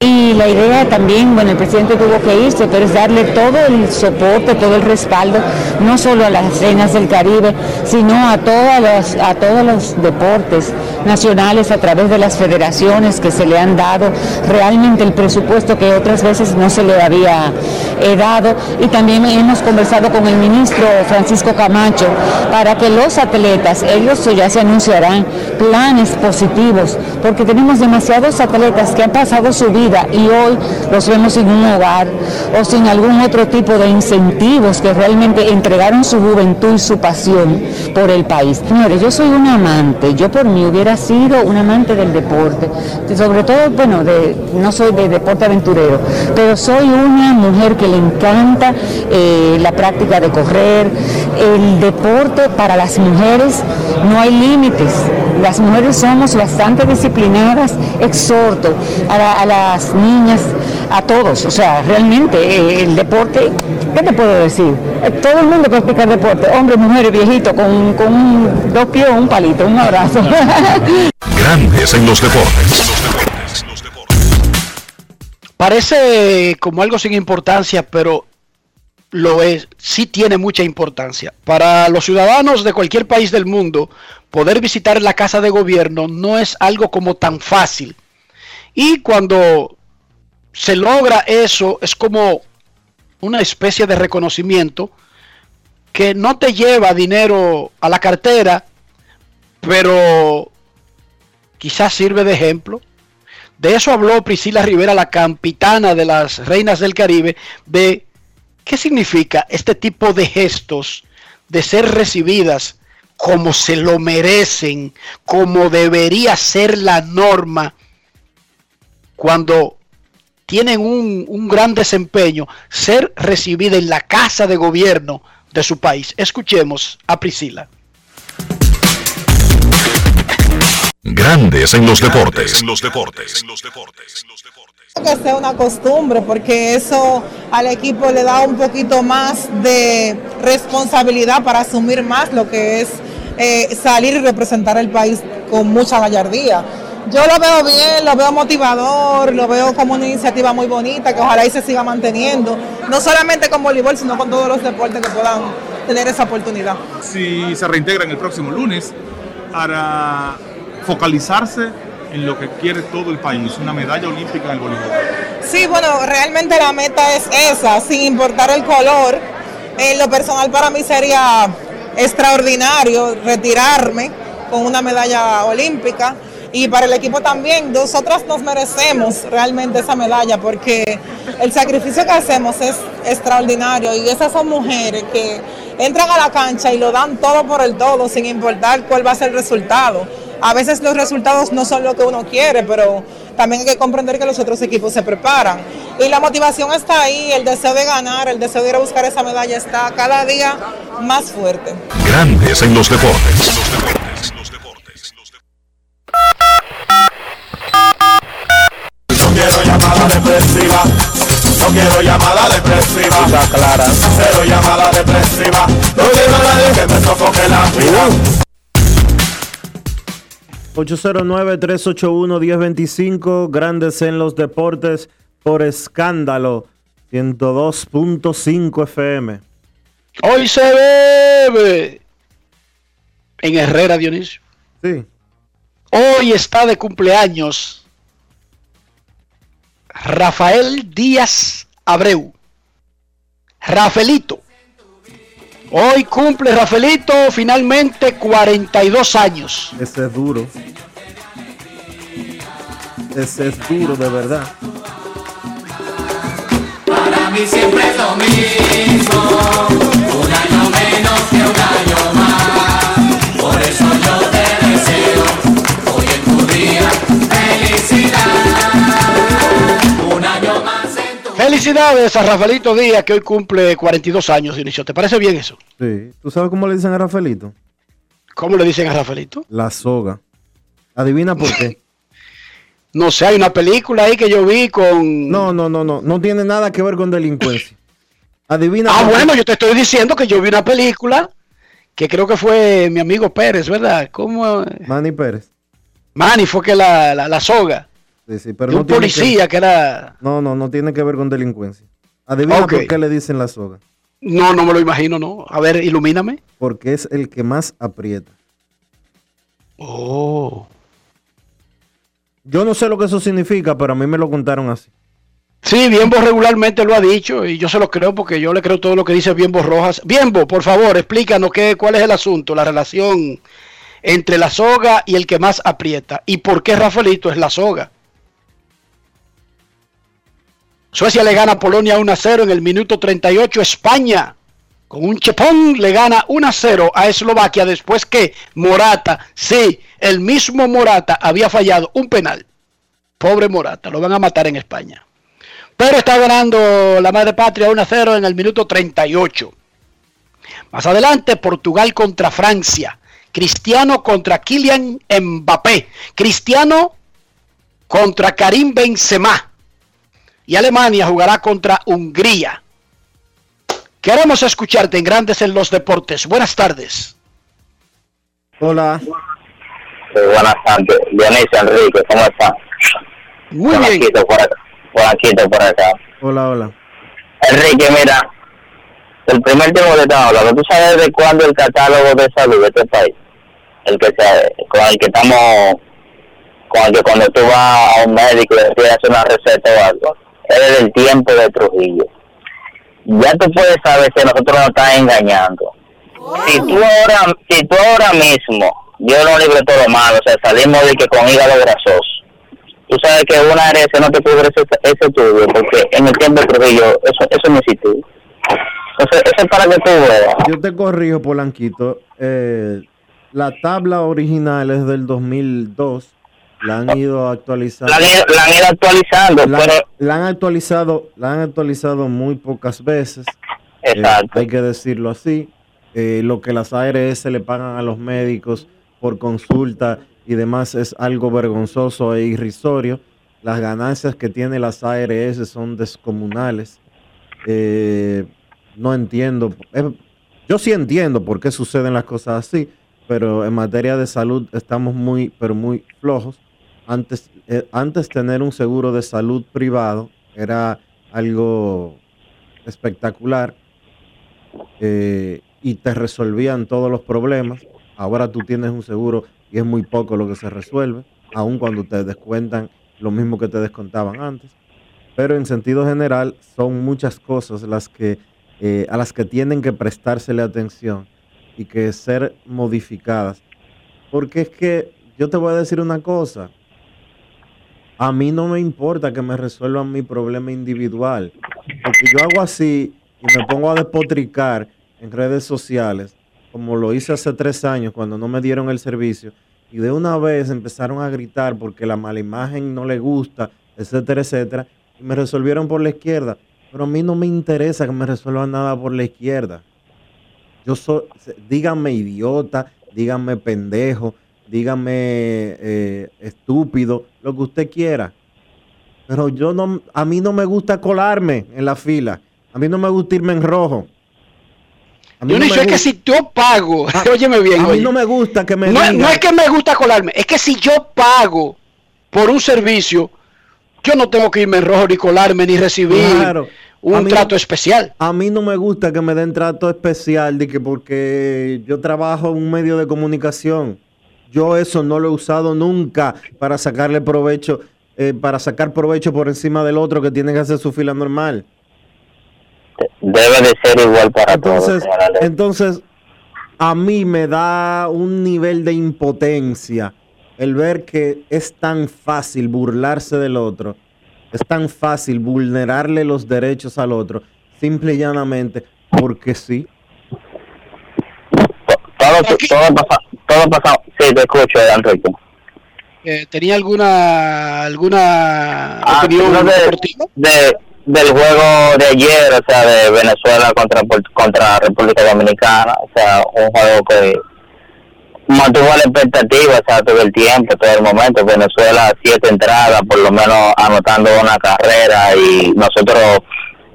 Y la idea también, bueno, el presidente tuvo que irse, pero es darle todo el soporte, todo el respaldo, no solo a las reinas del Caribe, sino a, todas a todos los deportes nacionales a través de las federaciones que se le han dado realmente el presupuesto que otras veces no se le había eh, dado. Y también hemos conversado con el ministro Francisco Camacho para que los atletas, ellos ya se anunciarán planes positivos, porque tenemos demasiados atletas que han pasado su vida y hoy los vemos sin un hogar o sin algún otro tipo de incentivos que realmente entregaron su juventud y su pasión por el país. Señores, yo soy un amante, yo por mí hubiera sido un amante del deporte, sobre todo, bueno, de, no soy de deporte aventurero, pero soy una mujer que le encanta eh, la práctica de correr, el deporte para las mujeres no hay límites, las mujeres somos bastante disciplinadas, exhorto a, a las niñas, a todos. O sea, realmente eh, el deporte, ¿qué te puedo decir? Eh, todo el mundo puede explicar deporte, hombres, mujeres, viejitos, con, con un, dos pies un palito, un abrazo. Grandes en los deportes. Parece como algo sin importancia, pero lo es, sí tiene mucha importancia. Para los ciudadanos de cualquier país del mundo, poder visitar la casa de gobierno no es algo como tan fácil. Y cuando se logra eso, es como una especie de reconocimiento que no te lleva dinero a la cartera, pero quizás sirve de ejemplo. De eso habló Priscila Rivera, la capitana de las Reinas del Caribe, de qué significa este tipo de gestos de ser recibidas como se lo merecen, como debería ser la norma, cuando tienen un, un gran desempeño, ser recibida en la casa de gobierno de su país. Escuchemos a Priscila. Grandes en los deportes. En los deportes. Que sea una costumbre porque eso al equipo le da un poquito más de responsabilidad para asumir más lo que es eh, salir y representar el país con mucha gallardía. Yo lo veo bien, lo veo motivador, lo veo como una iniciativa muy bonita que ojalá y se siga manteniendo, no solamente con voleibol, sino con todos los deportes que puedan tener esa oportunidad. Si se reintegran el próximo lunes para focalizarse en lo que quiere todo el país, una medalla olímpica en el voleibol. Sí, bueno, realmente la meta es esa, sin importar el color. En lo personal para mí sería extraordinario retirarme con una medalla olímpica y para el equipo también. Nosotras nos merecemos realmente esa medalla porque el sacrificio que hacemos es extraordinario y esas son mujeres que entran a la cancha y lo dan todo por el todo sin importar cuál va a ser el resultado. A veces los resultados no son lo que uno quiere, pero también hay que comprender que los otros equipos se preparan. Y la motivación está ahí, el deseo de ganar, el deseo de ir a buscar esa medalla está cada día más fuerte. Grandes en los deportes. No quiero llamada depresiva. No quiero llamada depresiva. clara. Cero llamada depresiva. No quiero nadie que me sofoque la vida. 809-381-1025, Grandes en los Deportes, por escándalo, 102.5 FM. Hoy se bebe en Herrera, Dionisio. Sí. Hoy está de cumpleaños Rafael Díaz Abreu. Rafaelito. Hoy cumple Rafaelito finalmente 42 años. Ese es duro. Ese es duro, de verdad. Para mí siempre es lo mismo, un año menos que un año Felicidades a Rafaelito Díaz que hoy cumple 42 años, Dionisio. ¿Te parece bien eso? Sí. ¿Tú sabes cómo le dicen a Rafaelito? ¿Cómo le dicen a Rafaelito? La soga. Adivina por qué. No sé, hay una película ahí que yo vi con... No, no, no, no. No tiene nada que ver con delincuencia. Adivina. Ah, por qué. bueno, yo te estoy diciendo que yo vi una película que creo que fue mi amigo Pérez, ¿verdad? ¿Cómo? Manny Pérez. Manny fue que la, la, la soga. Sí, sí, pero de no un policía que... era... No, no, no tiene que ver con delincuencia. Adivina por qué le dicen la soga. No, no me lo imagino, ¿no? A ver, ilumíname. Porque es el que más aprieta. Oh. Yo no sé lo que eso significa, pero a mí me lo contaron así. Sí, Biembo regularmente lo ha dicho y yo se lo creo porque yo le creo todo lo que dice Biembo Rojas. Biembo, por favor, explícanos qué, cuál es el asunto, la relación entre la soga y el que más aprieta. ¿Y por qué Rafaelito es la soga? Suecia le gana a Polonia 1 a 0 en el minuto 38. España, con un chepón, le gana 1 a 0 a Eslovaquia después que Morata, sí, el mismo Morata había fallado un penal. Pobre Morata, lo van a matar en España. Pero está ganando la madre patria 1 a 0 en el minuto 38. Más adelante, Portugal contra Francia. Cristiano contra Kylian Mbappé. Cristiano contra Karim Benzema. Y Alemania jugará contra Hungría. Queremos escucharte en Grandes en los Deportes. Buenas tardes. Hola. buenas tardes. Dionisio Enrique, ¿cómo está? Muy bien. Por acá, por aquí, por acá. Hola, hola. Enrique, mira, el primer tiempo que estamos hablando, ¿tú sabes de cuándo el catálogo de salud de este país? El que se, con el que estamos, con el que cuando tú vas a un médico y le pides hacer una receta o algo, es del tiempo de Trujillo. Ya tú puedes saber que nosotros nos están engañando. Si tú ahora, si tú ahora mismo, yo no libre todo lo malo, o sea, salimos de que con hígado grasoso, tú sabes que una ARS no te cubre ese, ese estudio, porque en el tiempo de Trujillo, eso, eso no. Entonces, eso es para que tú veas. Yo te corrijo, Polanquito. Eh, la tabla original es del 2002. La han ido actualizando. La han ido- la han ido actualizando, La, pero- la han actualizado, la han actualizado muy pocas veces. Eh, Exacto. hay que decirlo así. Eh, lo que las ARS le pagan a los médicos por consulta y demás es algo vergonzoso e irrisorio. Las ganancias que tienen las ARS son descomunales. Eh, no entiendo. yo sí entiendo por qué suceden las cosas así, pero en materia de salud estamos muy, pero muy flojos. Antes, eh, antes tener un seguro de salud privado era algo espectacular eh, y te resolvían todos los problemas. Ahora tú tienes un seguro y es muy poco lo que se resuelve, aun cuando te descuentan lo mismo que te descontaban antes. Pero en sentido general son muchas cosas las que eh, a las que tienen que prestársele atención y que ser modificadas. Porque es que yo te voy a decir una cosa. A mí no me importa que me resuelvan mi problema individual. Porque yo hago así y me pongo a despotricar en redes sociales, como lo hice hace tres años cuando no me dieron el servicio. Y de una vez empezaron a gritar porque la mala imagen no le gusta, etcétera, etcétera. Y me resolvieron por la izquierda. Pero a mí no me interesa que me resuelvan nada por la izquierda. Yo soy, díganme idiota, díganme pendejo, díganme eh, estúpido, lo que usted quiera. Pero yo no, a mí no me gusta colarme en la fila. A mí no me gusta irme en rojo. A mí no me es que si yo pago, óyeme bien, a mí oye. no me gusta que me no, no es que me gusta colarme, es que si yo pago por un servicio, yo no tengo que irme en rojo ni colarme ni recibir Claro. un trato especial. A mí no me gusta que me den trato especial de que porque yo trabajo en un medio de comunicación. Yo eso no lo he usado nunca para sacarle provecho, eh, para sacar provecho por encima del otro que tiene que hacer su fila normal. Debe de ser igual para todos. Entonces, a mí me da un nivel de impotencia el ver que es tan fácil burlarse del otro, es tan fácil vulnerarle los derechos al otro, simple y llanamente porque sí. todo, todo pasa, todo pasa. Sí, te escucho, Enrique. Eh, ¿Tenía alguna alguna Ah, opinión de- de, del juego de ayer, o sea, de Venezuela contra contra República Dominicana, o sea, un juego que mantuvo la expectativa, o sea, todo el tiempo, todo el momento. Venezuela siete entradas, por lo menos anotando una carrera y nosotros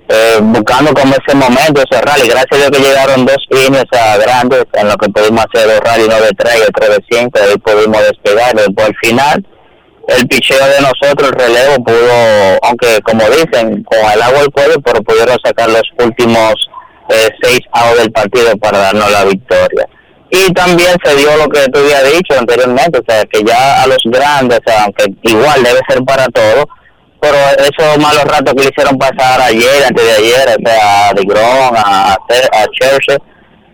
eh, buscando como ese momento, ese rally. Gracias a Dios que llegaron dos o sea, grandes en lo que pudimos hacer dos rally, uno de tres y otro de cinco, y ahí pudimos despegar. Después al final, el picheo de nosotros, el relevo, pudo, aunque como dicen, con el agua al cuello, pero pudieron sacar los últimos eh, seis outs del partido para darnos la victoria. Y también se dio lo que tú habías dicho anteriormente, o sea, que ya a los grandes, o sea, aunque igual debe ser para todos, pero esos malos ratos que le hicieron pasar ayer, antes de ayer, o sea, a DeGrom, a, a, Churchill,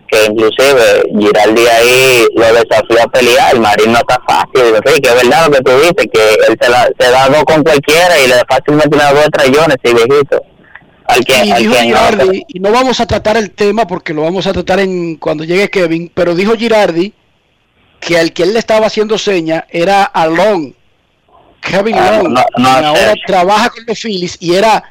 que inclusive Giraldi ahí lo desafió a pelear, el Marín no está fácil, sí, que es verdad lo que tú dices, que él se, la, se da dos con cualquiera y le fácilmente le da dos trayones, sí, viejito. Al que, Y al dijo que no, Girardi, y no vamos a tratar el tema porque lo vamos a tratar en cuando llegue Kevin, pero dijo Girardi que al que él le estaba haciendo seña era a Long, Kevin Ah, no, no, ahora trabaja con los Phillies y era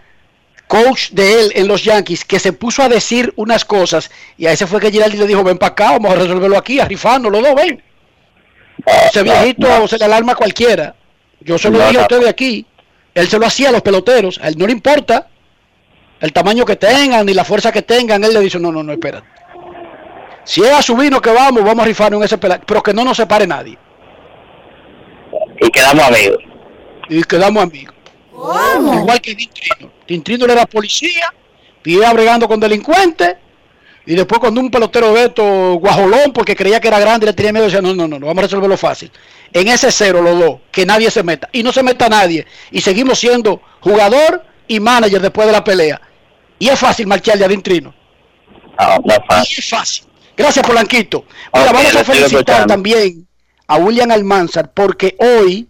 coach de él en los Yankees, que se puso a decir unas cosas y a ese fue que Girardi le dijo, ven para acá, vamos a resolverlo aquí, a rifarnos los dos, ven. Ese viejito se le alarma a cualquiera. Yo se lo dije a ustedes aquí. Él se lo hacía a los peloteros. A él no le importa el tamaño que tengan ni la fuerza que tengan. Él le dice, no, no, no, espera. Si es a su vino que vamos, vamos a rifarnos en ese pelado. Pero que no nos separe nadie. y quedamos amigos. Y quedamos amigos. Igual que Tintrino. Tintrino era policía, vivía bregando con delincuentes Y después cuando un pelotero de esto, guajolón, porque creía que era grande y le tenía miedo, decía, no, no, no, no, vamos a resolverlo fácil. En ese cero los dos, que nadie se meta. Y no se meta nadie. Y seguimos siendo jugador y manager después de la pelea. Y es fácil marchar de Adintrino. Y es fácil. Gracias, Polanquito. Mira, Ok, vamos a felicitar también a William Almanzar porque hoy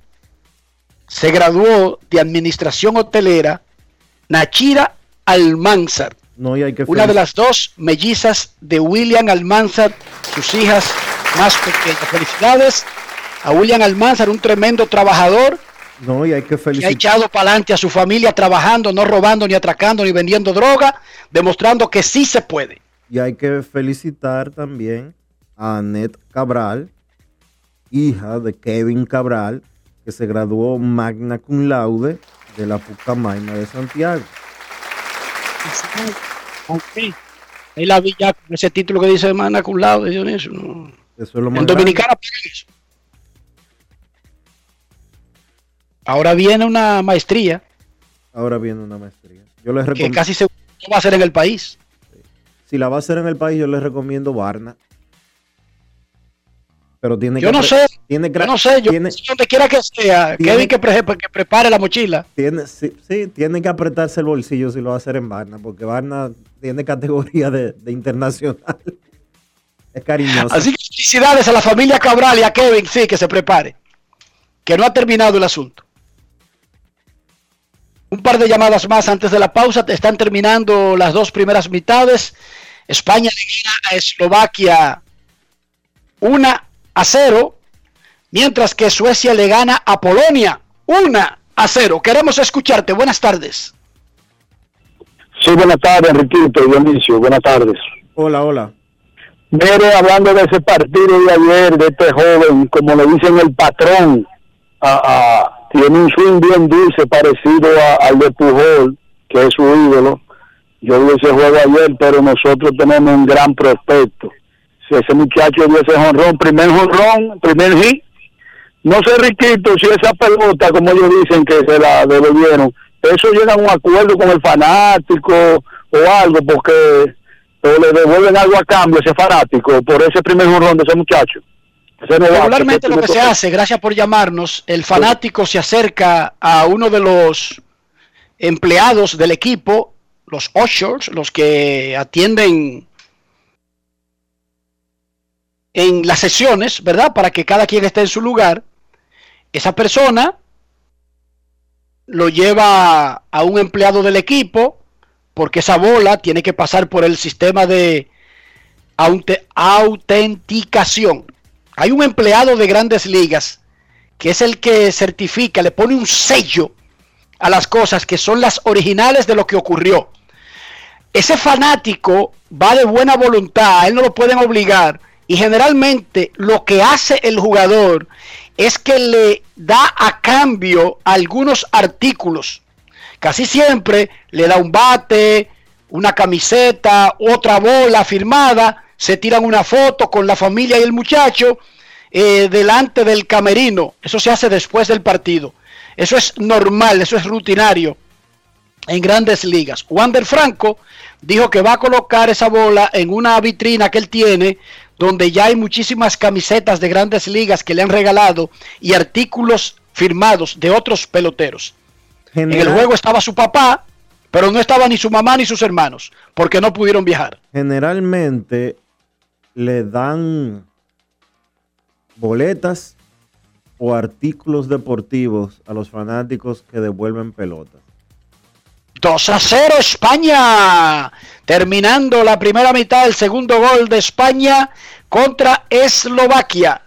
se graduó de Administración Hotelera Nachira Almanzar, No, y hay que una de las dos mellizas de William Almanzar, sus hijas más pequeñas. Felicidades a William Almanzar, un tremendo trabajador No, y hay que que ha felicitar. echado para adelante a su familia trabajando, no robando, ni atracando, ni vendiendo droga, demostrando que sí se puede. Y hay que felicitar también a Annette Cabral, hija de Kevin Cabral, que se graduó magna cum laude de la Pucamaima de Santiago. Ahí la vi ya con ese título que dice Mana con lado de Dionisio. no. Eso es lo más En grande. Dominicana eso. Ahora viene una maestría Ahora viene una maestría. Yo les que recomiendo. casi seguro no va a ser en el país. Si la va a hacer en el país, yo les recomiendo Barna. Pero tiene Yo que no sé, Tiene, no sé, yo tiene, donde quiera que sea, tiene- Kevin que, pre- que prepare la mochila. tiene, sí, sí, tiene que apretarse el bolsillo si lo va a hacer en Barna, porque Barna tiene categoría de, de internacional. Es cariñoso. Así que felicidades a la familia Cabral y a Kevin, sí, que se prepare. Que no ha terminado el asunto. Un par de llamadas más antes de la pausa. Están terminando las dos primeras mitades. España le gana a Eslovaquia 1 a 0. Mientras que Suecia le gana a Polonia 1 a 0. Queremos escucharte. Buenas tardes. Sí, buenas tardes, Enriquito, Dionisio, buenas tardes. Hola, hola. Mire, hablando de ese partido de ayer, de este joven, como le dicen el patrón, a- a- tiene un swing bien dulce, parecido a- al de Pujol, que es su ídolo. Yo vi ese juego ayer, pero nosotros tenemos un gran prospecto. Si ese muchacho dio ese jonrón, primer jonrón, primer hit, no sé, Riquito, si esa pelota, como ellos dicen que se la devolvieron, eso llega a un acuerdo con el fanático o algo, porque o le devuelven algo a cambio a ese fanático por ese primer jonrón de ese muchacho. Ese Regularmente lo que se hace, gracias por llamarnos, el fanático se acerca a uno de los empleados del equipo, los ushers, los que atienden en las sesiones, ¿verdad? Para que cada quien esté en su lugar. Esa persona lo lleva a un empleado del equipo porque esa bola tiene que pasar por el sistema de aute- autenticación. Hay un empleado de grandes ligas que es el que certifica, le pone un sello a las cosas que son las originales de lo que ocurrió. Ese fanático va de buena voluntad, a él no lo pueden obligar y generalmente lo que hace el jugador es que le da a cambio algunos artículos. Casi siempre le da un bate, una camiseta, otra bola firmada, se tiran una foto con la familia y el muchacho eh, delante del camerino. Eso se hace después del partido. Eso es normal, eso es rutinario en grandes ligas. Wander Franco dijo que va a colocar esa bola en una vitrina que él tiene donde ya hay muchísimas camisetas de grandes ligas que le han regalado y artículos firmados de otros peloteros. En el juego estaba su papá, pero no estaba ni su mamá ni sus hermanos, porque no pudieron viajar. Generalmente le dan boletas o artículos deportivos a los fanáticos que devuelven pelotas. 2 a 0 España. Terminando la primera mitad, el segundo gol de España contra Eslovaquia.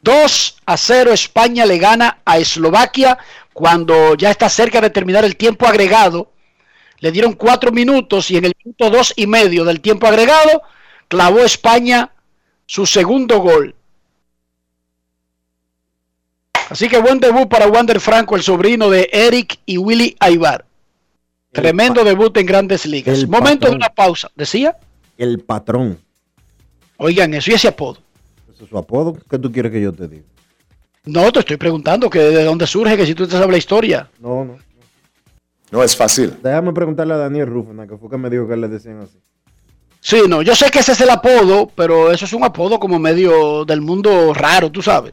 2 a 0 España le gana a Eslovaquia cuando ya está cerca de terminar el tiempo agregado. Le dieron cuatro minutos y en el minuto dos y medio del tiempo agregado clavó España su segundo gol. Así que buen debut para Wander Franco, el sobrino de Eric y Willy Aybar. Tremendo debut en grandes ligas. el Momento de una pausa. ¿Decía? El patrón. Oigan, eso y ese apodo. Ese es su apodo. ¿Qué tú quieres que yo te diga? No, te estoy preguntando que de dónde surge, que si tú te sabes la historia. No, no. No es fácil. Déjame preguntarle a Daniel Rufana, que fue que me dijo que le decían así. Sí, no, yo sé que ese es el apodo, pero eso es un apodo como medio del mundo raro, tú sabes.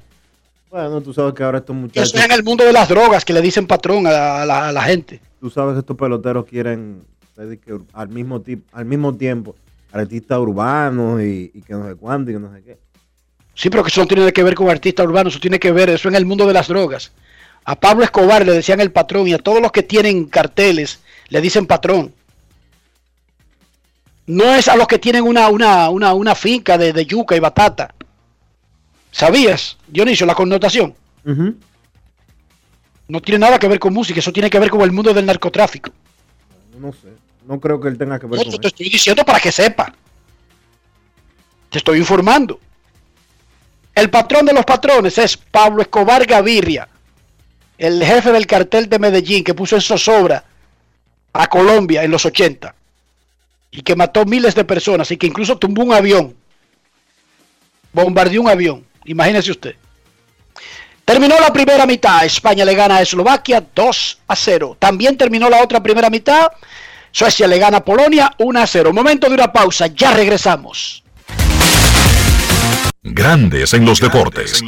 Bueno, tú sabes que ahora estos muchachos... Eso es en el mundo de las drogas que le dicen patrón a la, a la gente. Tú sabes que estos peloteros quieren que al mismo, tip- al mismo tiempo artistas urbanos y, y que no sé cuánto y que no sé qué. Sí, pero que eso no tiene que ver con artistas urbanos, eso tiene que ver, eso en el mundo de las drogas. A Pablo Escobar le decían el patrón y a todos los que tienen carteles le dicen patrón. No es a los que tienen una, una, una, una finca de, de yuca y batata. ¿Sabías, Dionisio, la connotación? No tiene nada que ver con música, eso tiene que ver con el mundo del narcotráfico. No sé. No creo que él tenga que ver No, con te eso. estoy diciendo para que sepa. Te estoy informando. El patrón de los patrones es Pablo Escobar Gaviria, el jefe del cartel de Medellín que puso en zozobra a Colombia en los 80 y que mató miles de personas y que incluso tumbó un avión, bombardeó un avión. Imagínese usted. Terminó la primera mitad. España le gana a Eslovaquia 2 a 0. También terminó la otra primera mitad. Suecia le gana a Polonia 1 a 0. Momento de una pausa. Ya regresamos. Grandes en los deportes. En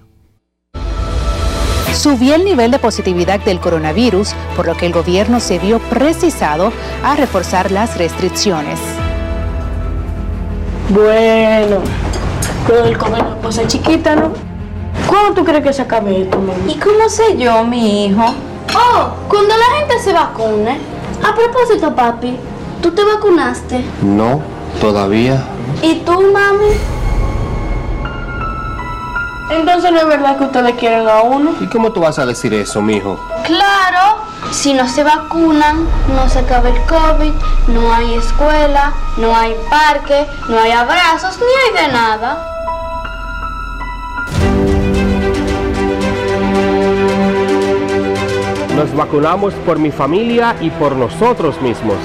Subió el nivel de positividad del coronavirus, por lo que el gobierno se vio precisado a reforzar las restricciones. Bueno, pero el comer no puede ser chiquita, ¿no? ¿Cuándo tú crees que se acabe esto, mami? ¿Y cómo sé yo, mi hijo? Oh, cuando la gente se vacune. A propósito, papi, ¿tú te vacunaste? No, todavía. ¿Y tú, mami? Entonces no es verdad que ustedes quieren a uno. ¿Y cómo tú vas a decir eso, mijo? Claro, si no se vacunan, no se acaba el COVID, no hay escuela, no hay parque, no hay abrazos, ni hay de nada. Nos vacunamos por mi familia y por nosotros mismos.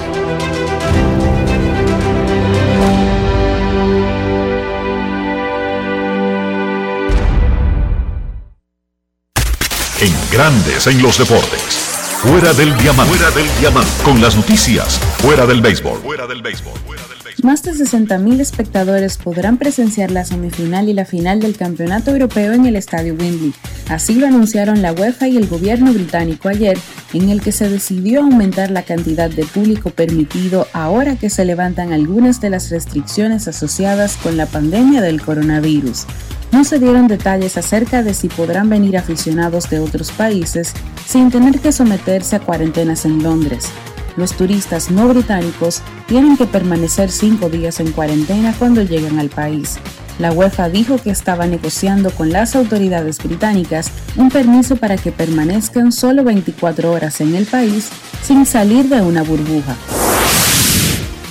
En Grandes en los deportes. Fuera del diamante. Fuera del diamante. Con las noticias. Fuera del béisbol. Fuera del béisbol. Más de 60.000 espectadores podrán presenciar la semifinal y la final del Campeonato Europeo en el Estadio Wembley. Así lo anunciaron la UEFA y el gobierno británico ayer, en el que se decidió aumentar la cantidad de público permitido ahora que se levantan algunas de las restricciones asociadas con la pandemia del coronavirus. No se dieron detalles acerca de si podrán venir aficionados de otros países sin tener que someterse a cuarentenas en Londres. Los turistas no británicos tienen que permanecer cinco días en cuarentena cuando llegan al país. la UEFA dijo que estaba negociando con las autoridades británicas un permiso para que permanezcan solo 24 horas en el país sin salir de una burbuja.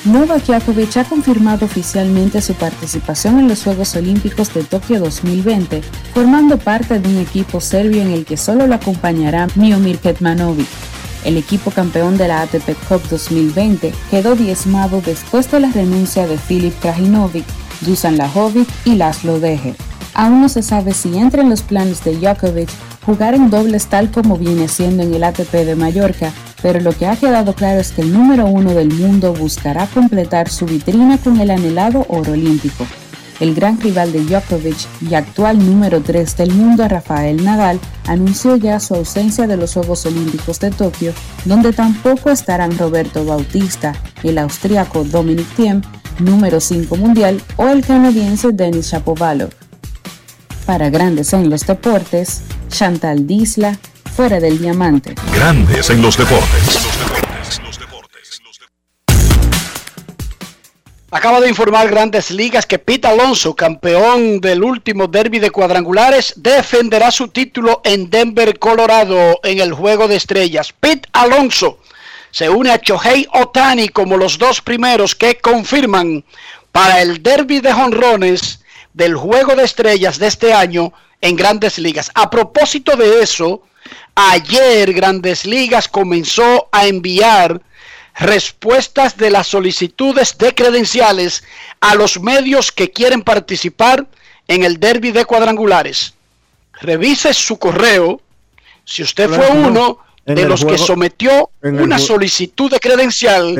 Novak Djokovic ha confirmado oficialmente su participación en los Juegos Olímpicos de Tokio 2020, formando parte de un equipo serbio en el que solo lo acompañará Miomir Ketmanovic. El equipo campeón de la ATP Cup 2020 quedó diezmado después de la renuncia de Filip Krajinovic, Dusan Lajovic y Laszlo Deje. Aún no se sabe si entra en los planes de Djokovic jugar en dobles tal como viene siendo en el ATP de Mallorca, pero lo que ha quedado claro es que el número uno del mundo buscará completar su vitrina con el anhelado oro olímpico. El gran rival de Djokovic y actual número 3 del mundo, Rafael Nadal, anunció ya su ausencia de los Juegos Olímpicos de Tokio, donde tampoco estarán Roberto Bautista, el austriaco Dominic Thiem, número 5 mundial, o el canadiense Denis Shapovalov. Para Grandes en los Deportes, Chantal Disla, fuera del diamante. Grandes en los deportes. Acaba de informar Grandes Ligas que Pete Alonso, campeón del último derby de cuadrangulares, defenderá su título en Denver, Colorado, en el Juego de Estrellas. Pete Alonso se une a Chohei Otani como los dos primeros que confirman para el derby de jonrones del Juego de Estrellas de este año en Grandes Ligas. A propósito de eso, ayer Grandes Ligas comenzó a enviar respuestas de las solicitudes de credenciales a los medios que quieren participar en el derby de cuadrangulares. Revise su correo. Si usted fue uno de los que sometió una solicitud de credencial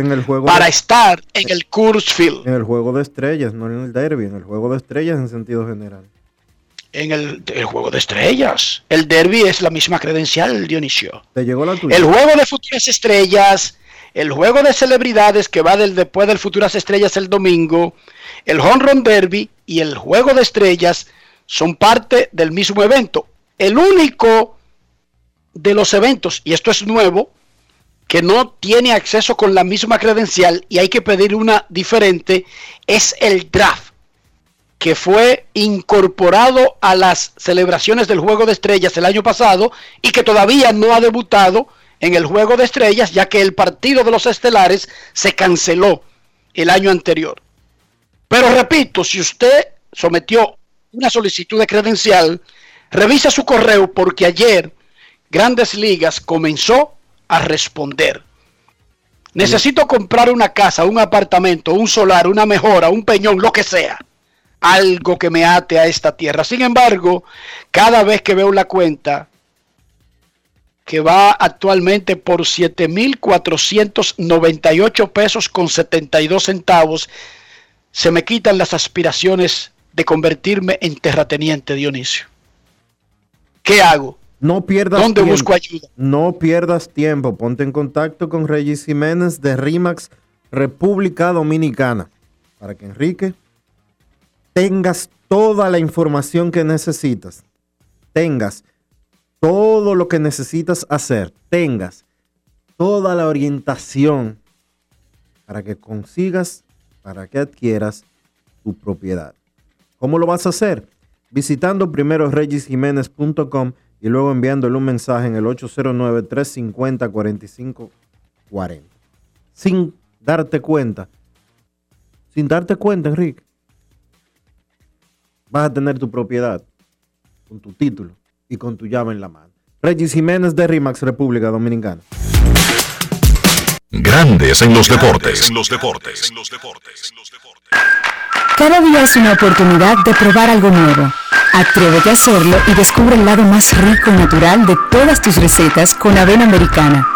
para estar en el Coors Field. En el juego de estrellas, no en el derby, en el juego de estrellas en sentido general. En el, el juego de estrellas. El derby es la misma credencial, Dionisio. ¿Te llegó la tuya? El juego de futuras estrellas, el juego de celebridades que va del, después del Futuras Estrellas el domingo, el Home Run Derby y el juego de estrellas son parte del mismo evento. El único de los eventos, y esto es nuevo, que no tiene acceso con la misma credencial y hay que pedir una diferente, es el draft, que fue incorporado a las celebraciones del Juego de Estrellas el año pasado y que todavía no ha debutado en el Juego de Estrellas, ya que el partido de los estelares se canceló el año anterior. Pero repito, si usted sometió una solicitud de credencial, revisa su correo porque ayer Grandes Ligas comenzó a responder. Necesito comprar una casa, un apartamento, un solar, una mejora, un peñón, lo que sea. Algo que me ate a esta tierra. Sin embargo, cada vez que veo la cuenta, que va actualmente por 7.498 pesos con 72 centavos, se me quitan las aspiraciones de convertirme en terrateniente, Dionisio. ¿Qué hago? No pierdas ¿Dónde tiempo. busco ayuda? No pierdas tiempo. Ponte en contacto con Regis Jiménez de RIMAX República Dominicana para que Enrique tengas toda la información que necesitas. Tengas todo lo que necesitas hacer. Tengas toda la orientación para que consigas, para que adquieras tu propiedad. ¿Cómo lo vas a hacer? Visitando primero regisjiménez.com y luego enviándole un mensaje en el 809-350-4540. Sin darte cuenta, sin darte cuenta, Enrique, vas a tener tu propiedad con tu título y con tu llave en la mano. Regis Jiménez de RIMAX, República Dominicana. Grandes en los deportes. En los deportes. Cada día es una oportunidad de probar algo nuevo. Atrévete a hacerlo y descubre el lado más rico y natural de todas tus recetas con avena americana.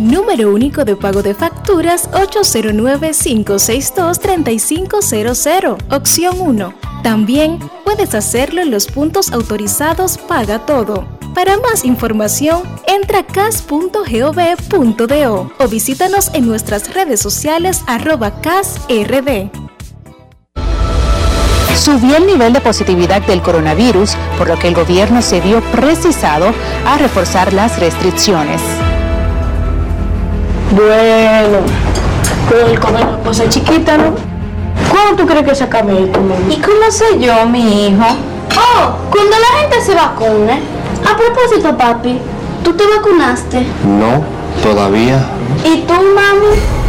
Número único de pago de facturas 809-562-3500, opción 1. También puedes hacerlo en los puntos autorizados Paga Todo. Para más información, entra cas.gov.do o visítanos en nuestras redes sociales arroba casrd. Subió el nivel de positividad del coronavirus, por lo que el gobierno se vio precisado a reforzar las restricciones. Bueno, con el comer cosa chiquita, ¿no? ¿Cuándo tú crees que se acabe esto, mami? ¿Y cómo sé yo, mi hijo? Oh, cuando la gente se vacune. A propósito, papi, ¿tú te vacunaste? No, todavía. ¿Y tú, mami?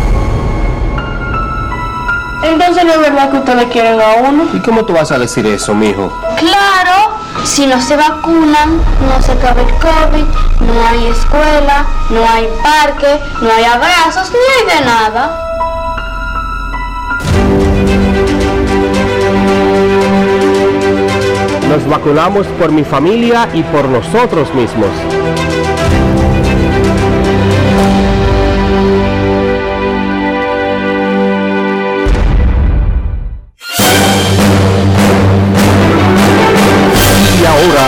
Entonces no es verdad que ustedes quieren a uno. ¿Y cómo tú vas a decir eso, mijo? Claro, si no se vacunan, no se acaba el COVID, no hay escuela, no hay parque, no hay abrazos, ni hay de nada. Nos vacunamos por mi familia y por nosotros mismos.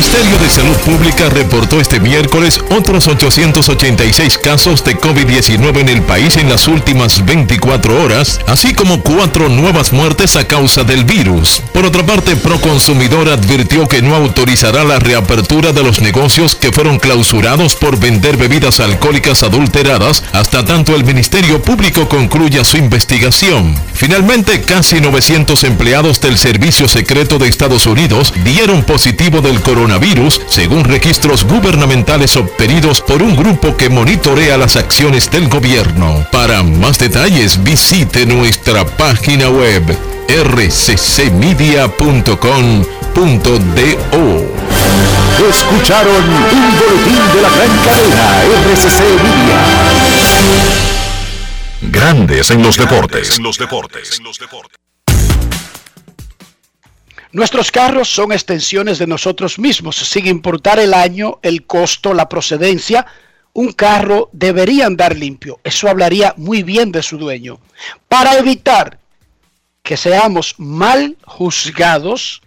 El Ministerio de Salud Pública reportó este miércoles otros 886 casos de COVID-19 en el país en las últimas 24 horas, así como cuatro nuevas muertes a causa del virus. Por otra parte, Proconsumidor advirtió que no autorizará la reapertura de los negocios que fueron clausurados por vender bebidas alcohólicas adulteradas hasta tanto el Ministerio Público concluya su investigación. Finalmente, casi 900 empleados del Servicio Secreto de Estados Unidos dieron positivo del coronavirus, según registros gubernamentales obtenidos por un grupo que monitorea las acciones del gobierno. Para más detalles, visite nuestra página web rccmedia.com.do. Escucharon un boletín de la gran cadena RCC Media. Grandes en los deportes. En los deportes. Nuestros carros son extensiones de nosotros mismos, sin importar el año, el costo, la procedencia. Un carro debería andar limpio. Eso hablaría muy bien de su dueño. Para evitar que seamos mal juzgados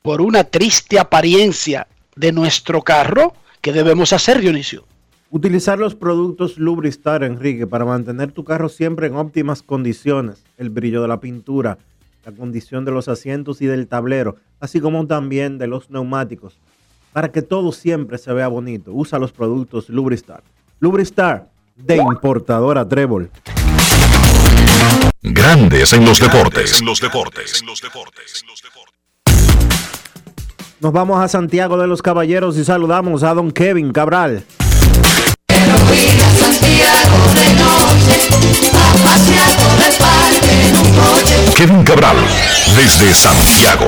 por una triste apariencia de nuestro carro, ¿qué debemos hacer, Dionisio? Utilizar los productos Lubristar, Enrique, para mantener tu carro siempre en óptimas condiciones. El brillo de la pintura, la condición de los asientos y del tablero, así como también de los neumáticos, para que todo siempre se vea bonito. Usa los productos Lubristar. Lubristar, de importadora Trébol. Grandes en los deportes. En los deportes. Nos vamos a Santiago de los Caballeros y saludamos a don Kevin Cabral. Kevin Cabral, desde Santiago.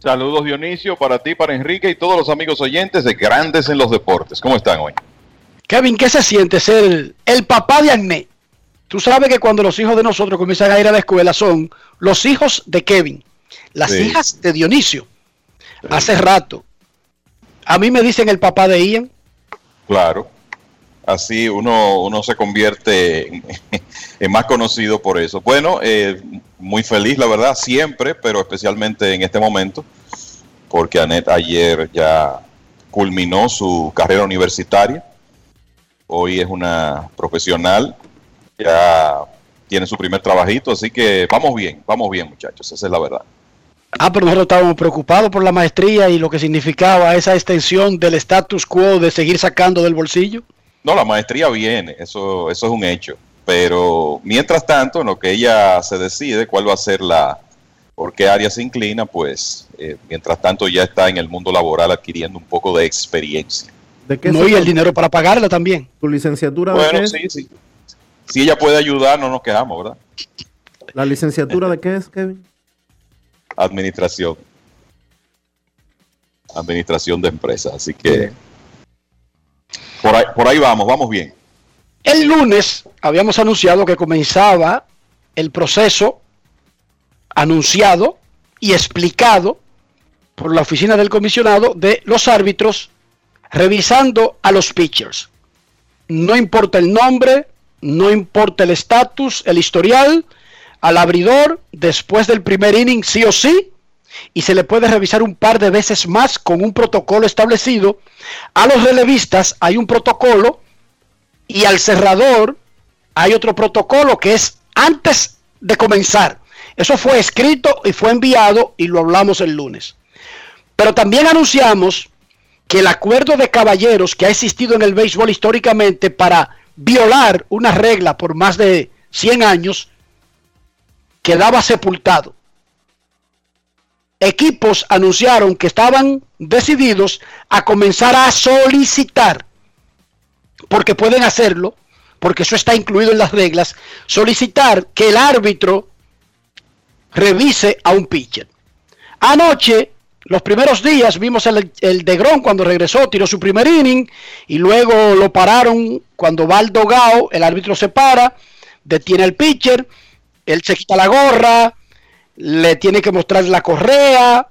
Saludos Dionisio para ti, para Enrique y todos los amigos oyentes de Grandes en los Deportes. ¿Cómo están hoy? Kevin, ¿qué se siente ser el, el papá de Agné? Tú sabes que cuando los hijos de nosotros comienzan a ir a la escuela son los hijos de Kevin, las Sí. hijas de Dionisio. Hace rato. A mí me dicen el papá de Ian. Claro. Así uno, uno se convierte en, en más conocido por eso. Bueno, eh, muy feliz, la verdad, siempre, pero especialmente en este momento, porque Anet ayer ya culminó su carrera universitaria hoy es una profesional, ya tiene su primer trabajito, así que vamos bien, vamos bien muchachos, esa es la verdad. Ah, pero nosotros estábamos preocupados por la maestría y lo que significaba esa extensión del status quo de seguir sacando del bolsillo. No, la maestría viene, eso, eso es un hecho. Pero mientras tanto, en lo que ella se decide cuál va a ser la, por qué área se inclina, pues eh, mientras tanto ya está en el mundo laboral adquiriendo un poco de experiencia. ¿De qué no, y el dinero para pagarla también. ¿Tu licenciatura bueno, de qué sí, sí. Si ella puede ayudar, no nos quejamos, ¿verdad? ¿La licenciatura de qué es, Kevin? Administración. Administración de empresas. Así que por ahí, por ahí vamos, vamos bien. El lunes habíamos anunciado que comenzaba el proceso anunciado y explicado por la oficina del comisionado de los árbitros revisando a los pitchers. No importa el nombre, no importa el estatus, el historial, al abridor después del primer inning sí o sí, y se le puede revisar un par de veces más con un protocolo establecido. A los relevistas hay un protocolo y al cerrador hay otro protocolo que es antes de comenzar. Eso fue escrito y fue enviado y lo hablamos el lunes. Pero también anunciamos que el acuerdo de caballeros que ha existido en el béisbol históricamente para violar una regla por más de 100 años quedaba sepultado. Equipos anunciaron que estaban decididos a comenzar a solicitar, porque pueden hacerlo, porque eso está incluido en las reglas, solicitar que el árbitro revise a un pitcher. Anoche, los primeros días, vimos el, el de Gron cuando regresó, tiró su primer inning y luego lo pararon cuando va al dogao, el árbitro se para, detiene al pitcher, él se quita la gorra, le tiene que mostrar la correa,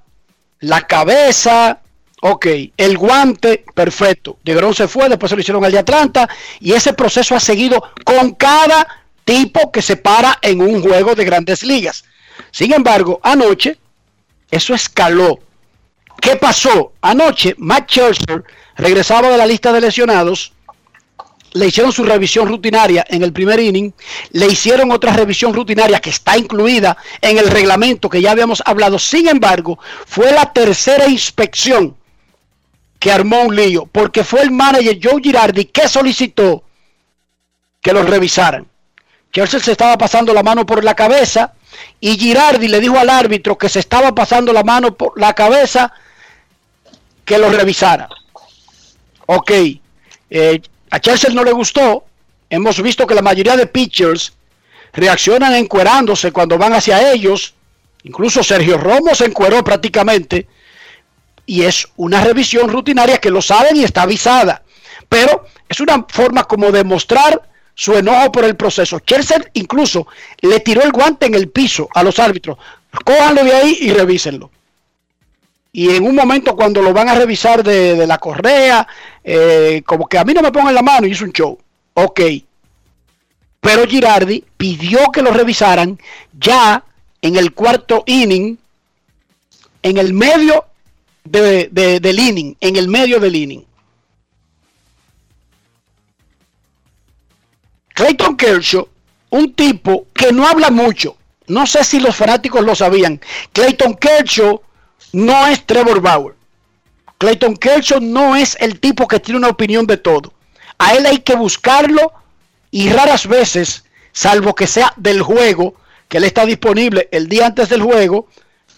la cabeza, ok, el guante, perfecto. De Gron se fue, después se lo hicieron al de Atlanta y ese proceso ha seguido con cada tipo que se para en un juego de grandes ligas. Sin embargo, anoche eso escaló. ¿Qué pasó? Anoche Matt Scherzer regresaba de la lista de lesionados, le hicieron su revisión rutinaria en el primer inning, le hicieron otra revisión rutinaria que está incluida en el reglamento que ya habíamos hablado. Sin embargo, fue la tercera inspección que armó un lío, porque fue el manager Joe Girardi que solicitó que los revisaran. Scherzer se estaba pasando la mano por la cabeza y Girardi le dijo al árbitro que se estaba pasando la mano por la cabeza que lo revisara. Ok, eh, a Chelsea no le gustó. Hemos visto que la mayoría de pitchers reaccionan encuerándose cuando van hacia ellos. Incluso Sergio Romo se encueró prácticamente. Y es una revisión rutinaria que lo saben y está avisada. Pero es una forma como de mostrar su enojo por el proceso. Chelsea incluso le tiró el guante en el piso a los árbitros. Cójanlo de ahí y revísenlo. Y en un momento cuando lo van a revisar de, de la correa, eh, como que a mí no me pongan la mano y hizo un show. Ok. Pero Girardi pidió que lo revisaran ya en el cuarto inning, en el medio de, de, del inning, en el medio del inning. Clayton Kershaw, un tipo que no habla mucho. No sé si los fanáticos lo sabían. Clayton Kershaw no es Trevor Bauer. Clayton Kershaw no es el tipo que tiene una opinión de todo. A él hay que buscarlo y raras veces, salvo que sea del juego, que él está disponible el día antes del juego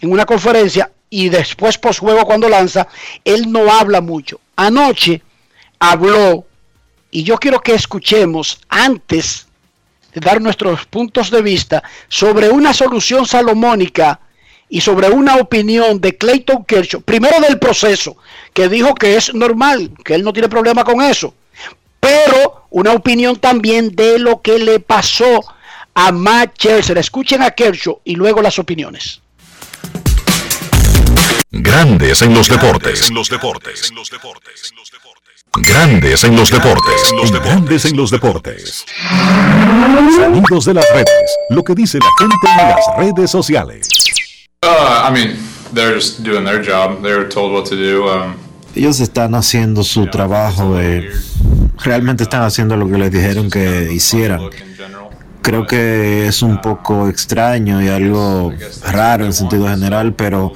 en una conferencia y después juego cuando lanza, él no habla mucho. Anoche habló y yo quiero que escuchemos antes de dar nuestros puntos de vista sobre una solución salomónica y sobre una opinión de Clayton Kershaw, primero del proceso, que dijo que es normal, que él no tiene problema con eso, pero una opinión también de lo que le pasó a Matt Scherzer. Escuchen a Kershaw y luego las opiniones. Grandes en los deportes. En los deportes. Grandes en los deportes. Los Grandes en los deportes. Sonidos de las redes. Lo que dice la gente en las redes sociales. Uh, I mean, they're just doing their job. They're told what to do. Um, Ellos están haciendo su trabajo de realmente están haciendo lo que les dijeron que hicieran. Creo que es un poco extraño y algo raro en sentido general, pero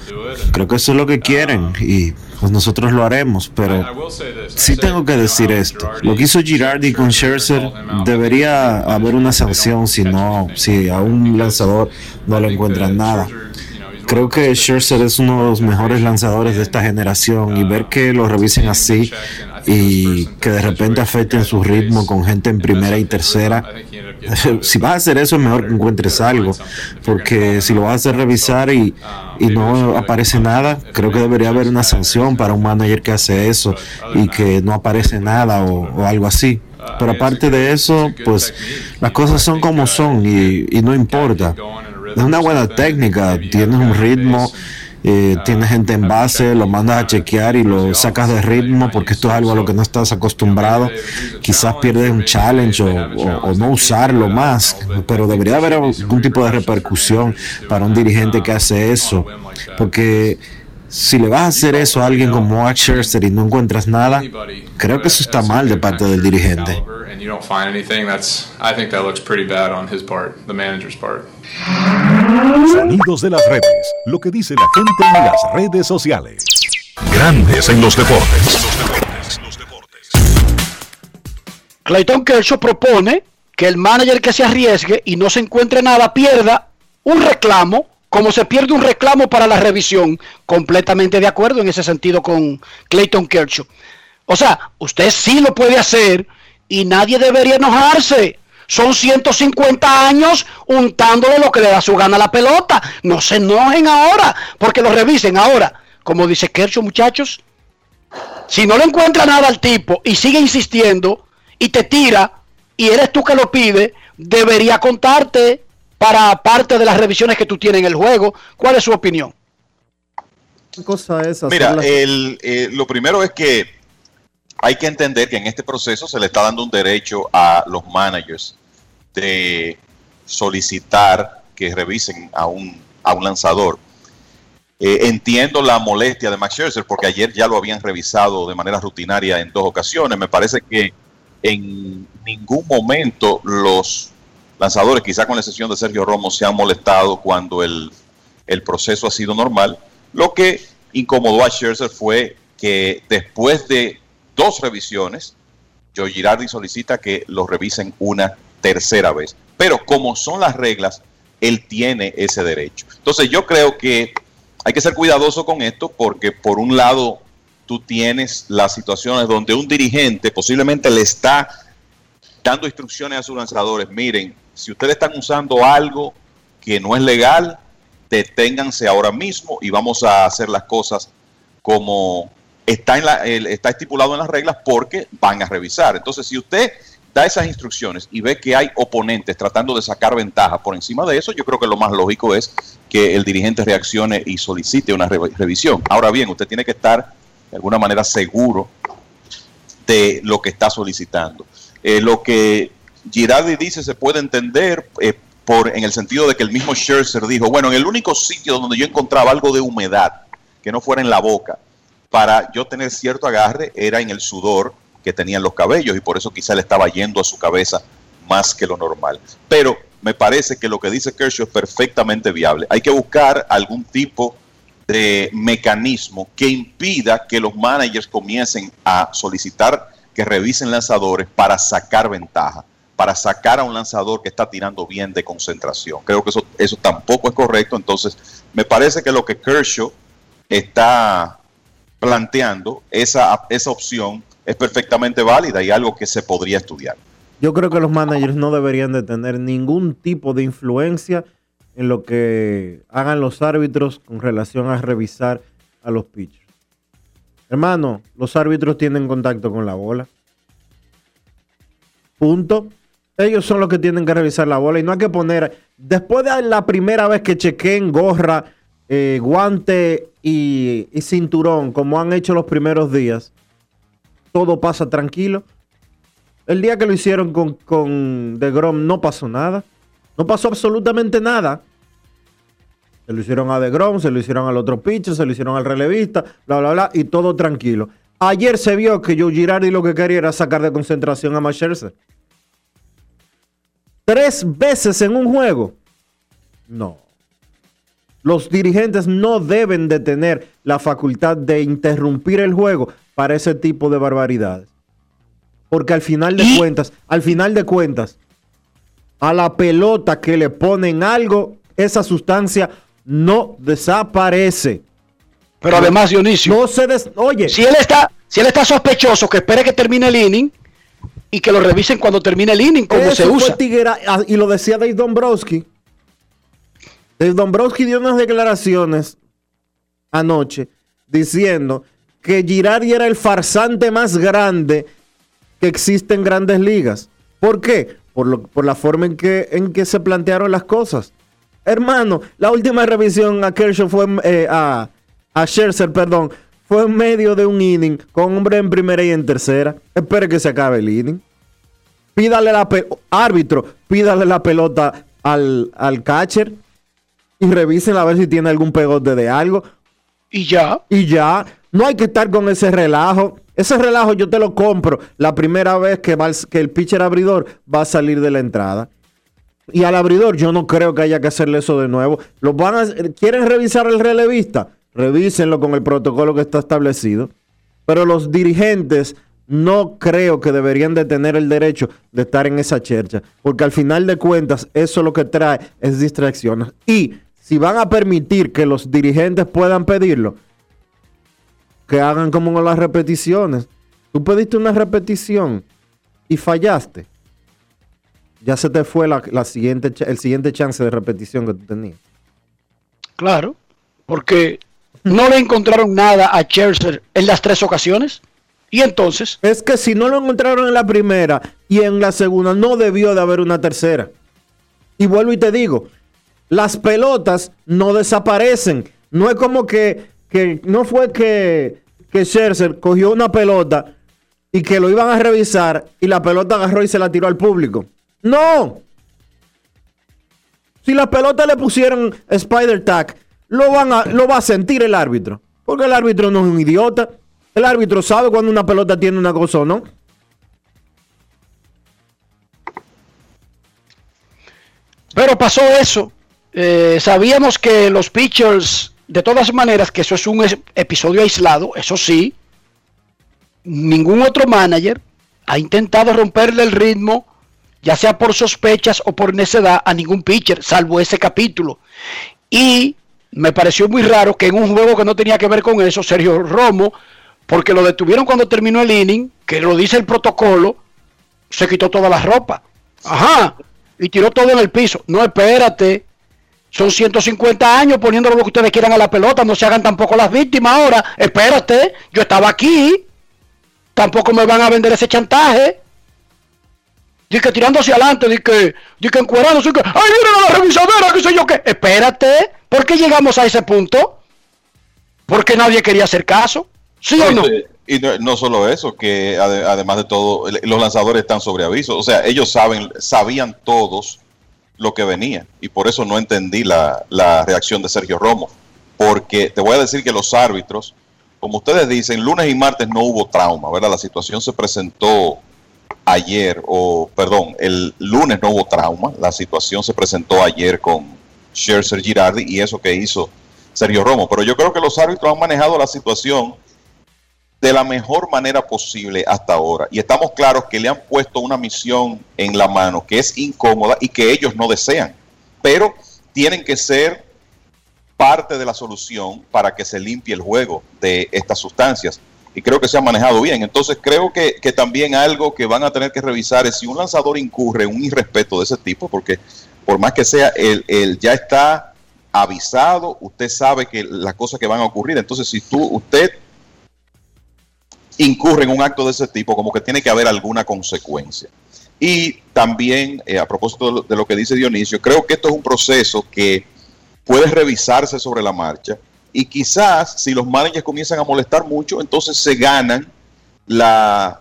creo que eso es lo que quieren y pues nosotros lo haremos. Pero sí tengo que decir esto: lo que hizo Girardi con Scherzer debería haber una sanción si no, si a un lanzador no le encuentran nada. Creo que Scherzer es uno de los mejores lanzadores de esta generación y ver que lo revisen así y que de repente afecten su ritmo con gente en primera y tercera. Si vas a hacer eso es mejor que encuentres algo, porque si lo vas a hacer revisar y, no aparece nada, creo que debería haber una sanción para un manager que hace eso y que no aparece nada o, algo así. Pero aparte de eso, pues las cosas son como son y no importa. Es una buena técnica, tienes un ritmo, eh, tienes gente en base, lo mandas a chequear y lo sacas de ritmo porque esto es algo a lo que no estás acostumbrado. Quizás pierdes un challenge o, o- o no usarlo más, pero debería haber algún tipo de repercusión para un dirigente que hace eso, porque si le vas a hacer eso a alguien como Max Scherzer y no encuentras nada, creo que eso está mal de parte del dirigente. and you don't find anything, that's I think that looks pretty bad on his part, the manager's part. Sonidos de las redes. Lo que dice la gente en las redes sociales. Grandes en los deportes. Clayton Kershaw propone que el manager que se arriesgue y no se encuentre nada pierda un reclamo, como se pierde un reclamo para la revisión. Completamente de acuerdo en ese sentido con Clayton Kershaw. O sea, usted sí lo puede hacer y nadie debería enojarse. Son 150 años untándole lo que le da su gana a la pelota. No se enojen ahora, porque lo revisen ahora. Como dice Kershaw, muchachos, si no le encuentra nada al tipo y sigue insistiendo y te tira y eres tú que lo pide, debería contarte para parte de las revisiones que tú tienes en el juego. ¿Cuál es su opinión? ¿Qué cosa es Mira, el, eh, lo primero es que hay que entender que en este proceso se le está dando un derecho a los managers de solicitar que revisen a un, a un lanzador. Eh, entiendo la molestia de Max Scherzer porque ayer ya lo habían revisado de manera rutinaria en dos ocasiones. Me parece que en ningún momento los lanzadores, quizá con la excepción de Sergio Romo, se han molestado cuando el, el proceso ha sido normal. Lo que incomodó a Scherzer fue que después de dos revisiones, Joe Girardi solicita que lo revisen una tercera vez. Pero como son las reglas, él tiene ese derecho. Entonces yo creo que hay que ser cuidadoso con esto porque por un lado tú tienes las situaciones donde un dirigente posiblemente le está dando instrucciones a sus lanzadores. Miren, si ustedes están usando algo que no es legal, deténganse ahora mismo y vamos a hacer las cosas como está, está estipulado en las reglas porque van a revisar. Entonces, si usted da esas instrucciones y ve que hay oponentes tratando de sacar ventaja por encima de eso, yo creo que lo más lógico es que el dirigente reaccione y solicite una re- revisión. Ahora bien, usted tiene que estar de alguna manera seguro de lo que está solicitando. Eh, lo que Girardi dice se puede entender eh, por, en el sentido de que el mismo Scherzer dijo, bueno, en el único sitio donde yo encontraba algo de humedad, que no fuera en la boca, para yo tener cierto agarre, era en el sudor que tenían los cabellos y por eso quizá le estaba yendo a su cabeza más que lo normal. Pero me parece que lo que dice Kershaw es perfectamente viable. Hay que buscar algún tipo de mecanismo que impida que los managers comiencen a solicitar que revisen lanzadores para sacar ventaja, para sacar a un lanzador que está tirando bien de concentración. Creo que eso, eso tampoco es correcto. Entonces, me parece que lo que Kershaw está planteando, esa, esa opción es perfectamente válida y algo que se podría estudiar. Yo creo que los managers no deberían de tener ningún tipo de influencia en lo que hagan los árbitros con relación a revisar a los pitchers. Hermano, los árbitros tienen contacto con la bola. Punto. Ellos son los que tienen que revisar la bola y no hay que poner, después de la primera vez que chequen gorra, eh, guante y, cinturón, como han hecho los primeros días, todo pasa tranquilo. El día que lo hicieron con, con Grom no pasó nada. No pasó absolutamente nada. Se lo hicieron a The Grom, se lo hicieron al otro pitcher, se lo hicieron al relevista, bla, bla, bla, y todo tranquilo. Ayer se vio que Joe Girardi lo que quería era sacar de concentración a Max Scherzer. Tres veces en un juego. No. Los dirigentes no deben de tener la facultad de interrumpir el juego para ese tipo de barbaridades. Porque al final de cuentas, al final de cuentas, a la pelota que le ponen algo, esa sustancia no desaparece. Pero además, Dionisio, no se des oye, si él está, si él está sospechoso, que espere que termine el inning y que lo revisen cuando termine el inning, como eso se fue usa. Tiguera- ah, y lo decía Dave Dombrowski. Dave Dombrowski dio unas declaraciones anoche diciendo que Girardi era el farsante más grande que existe en grandes ligas. ¿Por qué? Por, lo- por la forma en que, en que se plantearon las cosas. Hermano, la última revisión a Kershaw fue eh, a, a Scherzer, perdón, fue en medio de un inning con hombre en primera y en tercera. Espere que se acabe el inning. Pídale la árbitro, pídale la pelota al, al catcher y revisen a ver si tiene algún pegote de algo. Y ya. Y ya. No hay que estar con ese relajo. Ese relajo yo te lo compro la primera vez que, va el, que el pitcher abridor va a salir de la entrada. Y al abridor yo no creo que haya que hacerle eso de nuevo. Los van a, ¿Quieren revisar el relevista? Revísenlo con el protocolo que está establecido. Pero los dirigentes no creo que deberían de tener el derecho de estar en esa chercha. Porque al final de cuentas eso lo que trae es distracciones. Y si van a permitir que los dirigentes puedan pedirlo, que hagan como con las repeticiones. Tú pediste una repetición y fallaste. Ya se te fue la, la siguiente, el siguiente chance de repetición que tú tenías. Claro, porque no le encontraron nada a Scherzer en las tres ocasiones. Y entonces, Es que si no lo encontraron en la primera y en la segunda, no debió de haber una tercera. Y vuelvo y te digo, las pelotas no desaparecen. No es como que, que no fue que, que cogió una pelota y que lo iban a revisar y la pelota agarró y se la tiró al público. No. Si la pelota le pusieron Spider Tag, lo, a, lo va a sentir el árbitro. Porque el árbitro no es un idiota. El árbitro sabe cuando una pelota tiene una cosa o no. pero pasó eso. Eh, sabíamos que los pitchers, de todas maneras, que eso es un episodio aislado, eso sí, ningún otro manager ha intentado romperle el ritmo, ya sea por sospechas o por necedad, a ningún pitcher, salvo ese capítulo. Y me pareció muy raro que en un juego que no tenía que ver con eso, Sergio Romo, porque lo detuvieron cuando terminó el inning, que lo dice el protocolo, se quitó toda la ropa. Ajá. Y tiró todo en el piso. No, espérate. Son 150 años poniéndolo lo que ustedes quieran a la pelota. No se hagan tampoco las víctimas ahora. Espérate. Yo estaba aquí. Tampoco me van a vender ese chantaje. Dice que tirando hacia adelante, dice que, di que que, ¡ay, miren a la revisadera! ¿Qué sé yo qué? Espérate. ¿Por qué llegamos a ese punto? Porque nadie quería hacer caso. ¿Sí o no? Y no, no solo eso, que ade- además de todo, los lanzadores están sobre aviso. O sea, ellos saben, sabían todos lo que venía. Y por eso no entendí la, la reacción de Sergio Romo. Porque te voy a decir que los árbitros, como ustedes dicen, lunes y martes no hubo trauma, ¿verdad? La situación se presentó ayer, o perdón, el lunes no hubo trauma. La situación se presentó ayer con Scherzer Girardi y eso que hizo Sergio Romo. Pero yo creo que los árbitros han manejado la situación de la mejor manera posible hasta ahora. Y estamos claros que le han puesto una misión en la mano que es incómoda y que ellos no desean. Pero tienen que ser parte de la solución para que se limpie el juego de estas sustancias. Y creo que se ha manejado bien. Entonces creo que, que también algo que van a tener que revisar es si un lanzador incurre un irrespeto de ese tipo, porque por más que sea, él, él ya está avisado, usted sabe que las cosas que van a ocurrir. Entonces, si tú, usted incurre en un acto de ese tipo, como que tiene que haber alguna consecuencia. Y también, eh, a propósito de lo que dice Dionisio, creo que esto es un proceso que puede revisarse sobre la marcha y quizás si los managers comienzan a molestar mucho, entonces se ganan la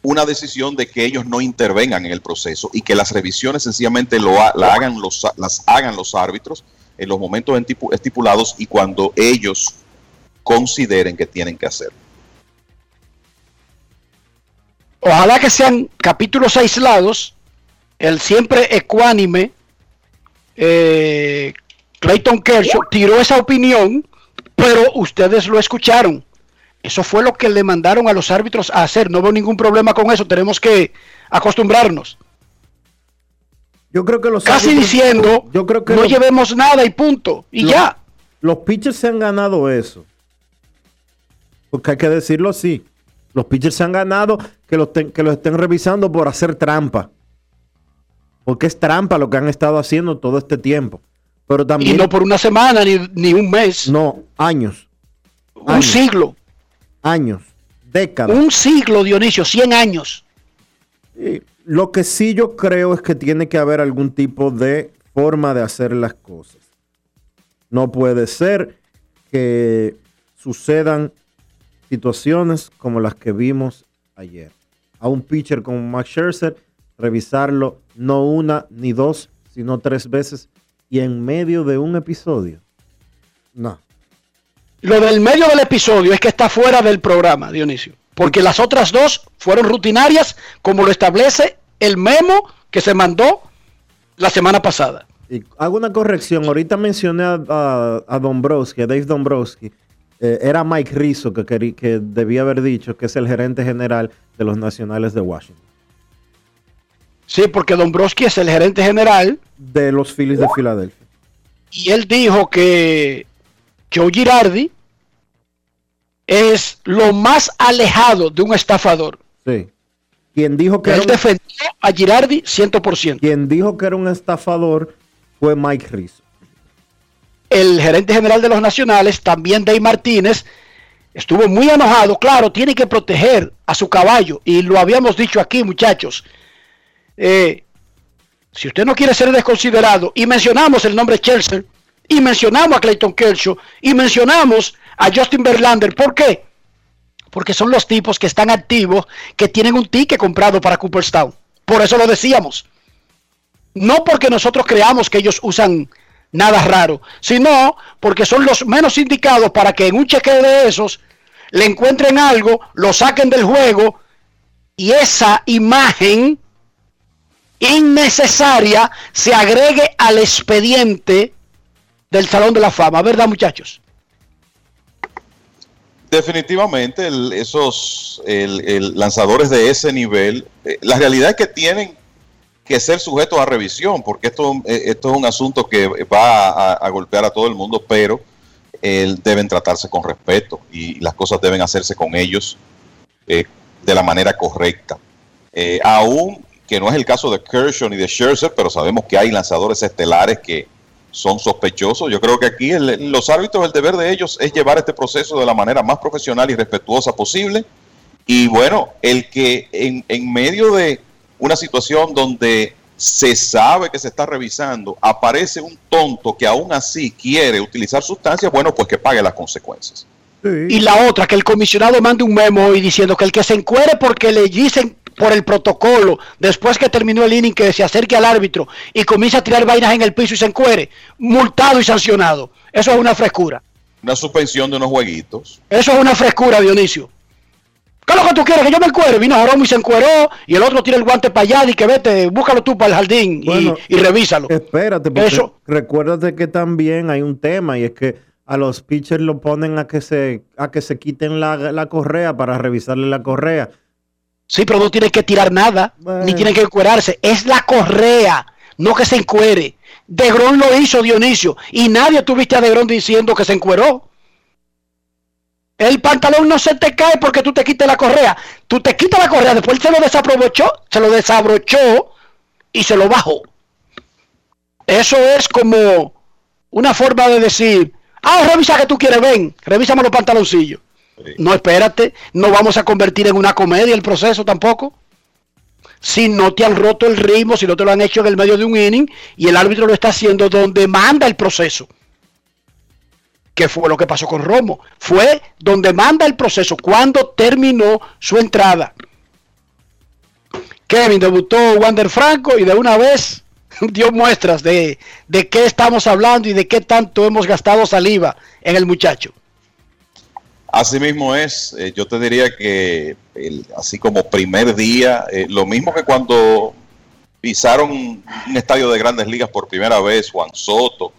una decisión de que ellos no intervengan en el proceso y que las revisiones sencillamente lo la hagan los, las hagan los árbitros en los momentos estipulados y cuando ellos consideren que tienen que hacerlo. Ojalá que sean capítulos aislados. El siempre ecuánime eh, Clayton Kershaw tiró esa opinión, pero ustedes lo escucharon. Eso fue lo que le mandaron a los árbitros a hacer. No veo ningún problema con eso. Tenemos que acostumbrarnos. Yo creo que los Casi árbitros- diciendo, yo creo que no los- llevemos nada y punto. Y los- ya. Los pitchers se han ganado eso. Porque hay que decirlo así. Los pitchers se han ganado que los, ten- que los estén revisando por hacer trampa. Porque es trampa lo que han estado haciendo todo este tiempo. Pero también. Y no por una semana ni, ni un mes. No, años. Un Años. siglo. Años. Décadas. Un siglo, Dionisio. 100 años. Y Lo que sí yo creo es que tiene que haber algún tipo de forma de hacer las cosas. No puede ser que sucedan situaciones como las que vimos ayer. A un pitcher como Max Scherzer, revisarlo no una ni dos, sino tres veces y en medio de un episodio. No. Lo del medio del episodio es que está fuera del programa, Dionisio. Porque las otras dos fueron rutinarias, como lo establece el memo que se mandó la semana pasada. Y hago una corrección. Ahorita mencioné a, a, a Dombrowski, a Dave Dombrowski. Eh, era Mike Rizzo que, querí- que debía haber dicho que es el gerente general de los Nacionales de Washington. Sí, porque Dombrowski es el gerente general De los Phillies de Filadelfia. y él dijo que Joe Girardi es lo más alejado de un estafador. Sí. Quien dijo que, Él era un, defendió a Girardi 100%. quien dijo que era un estafador fue Mike Rizzo. el gerente general de los nacionales, también Dave Martínez, estuvo muy enojado. Claro, tiene que proteger a su caballo. Y lo habíamos dicho aquí, muchachos. Eh, si usted no quiere ser desconsiderado, y mencionamos el nombre Chelsea, y mencionamos a Clayton Kershaw, y mencionamos a Justin Verlander, ¿por qué? Porque son los tipos que están activos, que tienen un ticket comprado para Cooperstown. Por eso lo decíamos. No porque nosotros creamos que ellos usan nada raro, sino porque son los menos indicados para que en un chequeo de esos le encuentren algo, lo saquen del juego y esa imagen innecesaria se agregue al expediente del Salón de la Fama, ¿verdad muchachos? Definitivamente, esos lanzadores de ese nivel, eh, la realidad es que tienen que ser sujetos a revisión, porque esto, eh, esto es un asunto que va a, a golpear a todo el mundo, pero eh, deben tratarse con respeto y las cosas deben hacerse con ellos eh, de la manera correcta. Eh, aún que no es el caso de Kershaw ni de Scherzer, pero sabemos que hay lanzadores estelares que son sospechosos. Yo creo que aquí el- los árbitros, el deber de ellos es llevar este proceso de la manera más profesional y respetuosa posible. Y bueno, el que en, en medio de una situación donde se sabe que se está revisando, aparece un tonto que aún así quiere utilizar sustancias, bueno, pues que pague las consecuencias. Y la otra, que el comisionado mande un memo hoy diciendo que el que se encuere porque le dicen por el protocolo, después que terminó el inning, que se acerque al árbitro y comience a tirar vainas en el piso y se encuere, multado y sancionado. Eso es una frescura. Una suspensión de unos jueguitos. Eso es una frescura, Dionisio. ¿Qué es lo que tú quieres? Que yo me encuere. Vino Joromo y se encueró y el otro tira el guante para allá y que vete, búscalo tú para el jardín y- y, revísalo. Espérate, porque Eso- recuérdate que también hay un tema y es que a los pitchers lo ponen a que se, a que se quiten la, la correa para revisarle la correa. Sí, pero no tienen que tirar nada, ni tienen que encuerarse. Es la correa, no que se encuere. Degrón lo hizo Dionisio y nadie tuviste a Degrón diciendo que se encueró. El pantalón no se te cae porque tú te quites la correa. Tú te quitas la correa, después se lo desaprovechó, se lo desabrochó y se lo bajó. Eso es como una forma de decir, ah, revisa que tú quieres, ven, revísame los pantaloncillos. No, espérate, no vamos a convertir en una comedia el proceso tampoco. Si no te han roto el ritmo, si no te lo han hecho en el medio de un inning y el árbitro lo está haciendo donde manda el proceso. ¿Qué fue lo que pasó con Romo? Fue donde manda el proceso, cuando terminó su entrada. Kevin debutó Wander Franco y de una vez dio muestras de, de qué estamos hablando y de qué tanto hemos gastado saliva en el muchacho. Así mismo es, eh, yo te diría que el- así como primer día, eh, lo mismo que cuando pisaron un estadio de grandes ligas por primera vez, Juan Soto,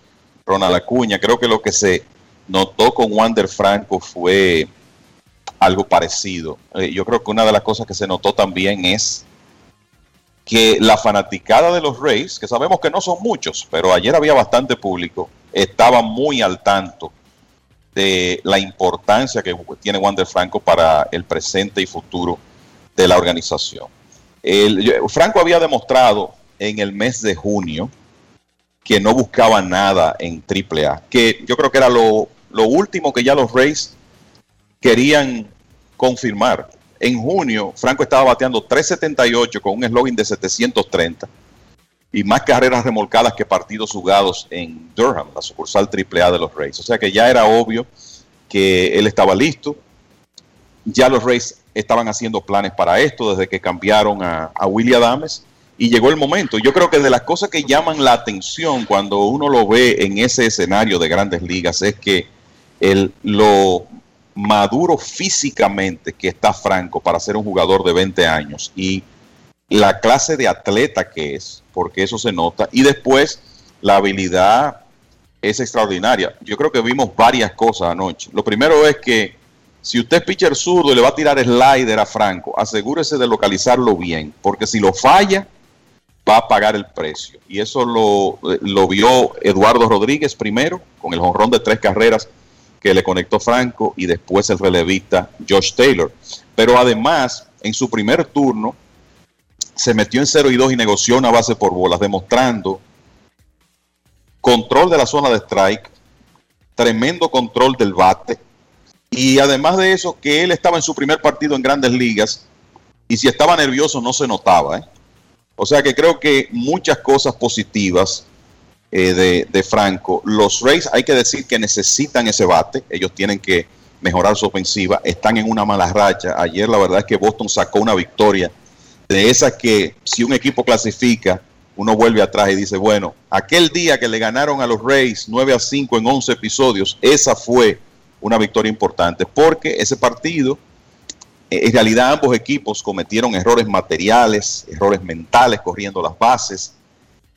Ronald Acuña, creo que lo que se notó con Wander Franco fue algo parecido. Eh, yo creo que una de las cosas que se notó también es que la fanaticada de los Rays, que sabemos que no son muchos, pero ayer había bastante público, estaba muy al tanto de la importancia que tiene Wander Franco para el presente y futuro de la organización. El- Franco había demostrado en el mes de junio que no buscaba nada en AAA, que yo creo que era lo, último que ya los Rays querían confirmar. En junio, Franco estaba bateando 378 con un eslogan de 730 y más carreras remolcadas que partidos jugados en Durham, la sucursal AAA de los Rays. O sea que ya era obvio que él estaba listo. Ya los Rays estaban haciendo planes para esto desde que cambiaron a, a Willie Adames y llegó el momento. Yo creo que de las cosas que llaman la atención cuando uno lo ve en ese escenario de grandes ligas es que el, lo maduro físicamente que está Franco para ser un jugador de 20 años y la clase de atleta que es, porque eso se nota, y después la habilidad es extraordinaria. Yo creo que vimos varias cosas anoche. Lo primero es que si usted es pitcher zurdo y le va a tirar slider a Franco, asegúrese de localizarlo bien, porque si lo falla, va a pagar el precio. Y eso lo, lo vio Eduardo Rodríguez primero, con el jonrón de tres carreras que le conectó Franco, y después el relevista Josh Taylor. Pero además, en su primer turno, se metió en 0 y 2 y negoció una base por bolas, demostrando control de la zona de strike, tremendo control del bate, y además de eso, que él estaba en su primer partido en grandes ligas, y si estaba nervioso no se notaba. ¿eh? O sea que creo que muchas cosas positivas eh, de, de Franco. Los Rays hay que decir que necesitan ese bate, ellos tienen que mejorar su ofensiva, están en una mala racha. Ayer la verdad es que Boston sacó una victoria de esas que si un equipo clasifica, uno vuelve atrás y dice, bueno, aquel día que le ganaron a los Rays 9 a 5 en 11 episodios, esa fue una victoria importante, porque ese partido, eh, en realidad ambos equipos cometieron errores materiales, errores mentales corriendo las bases.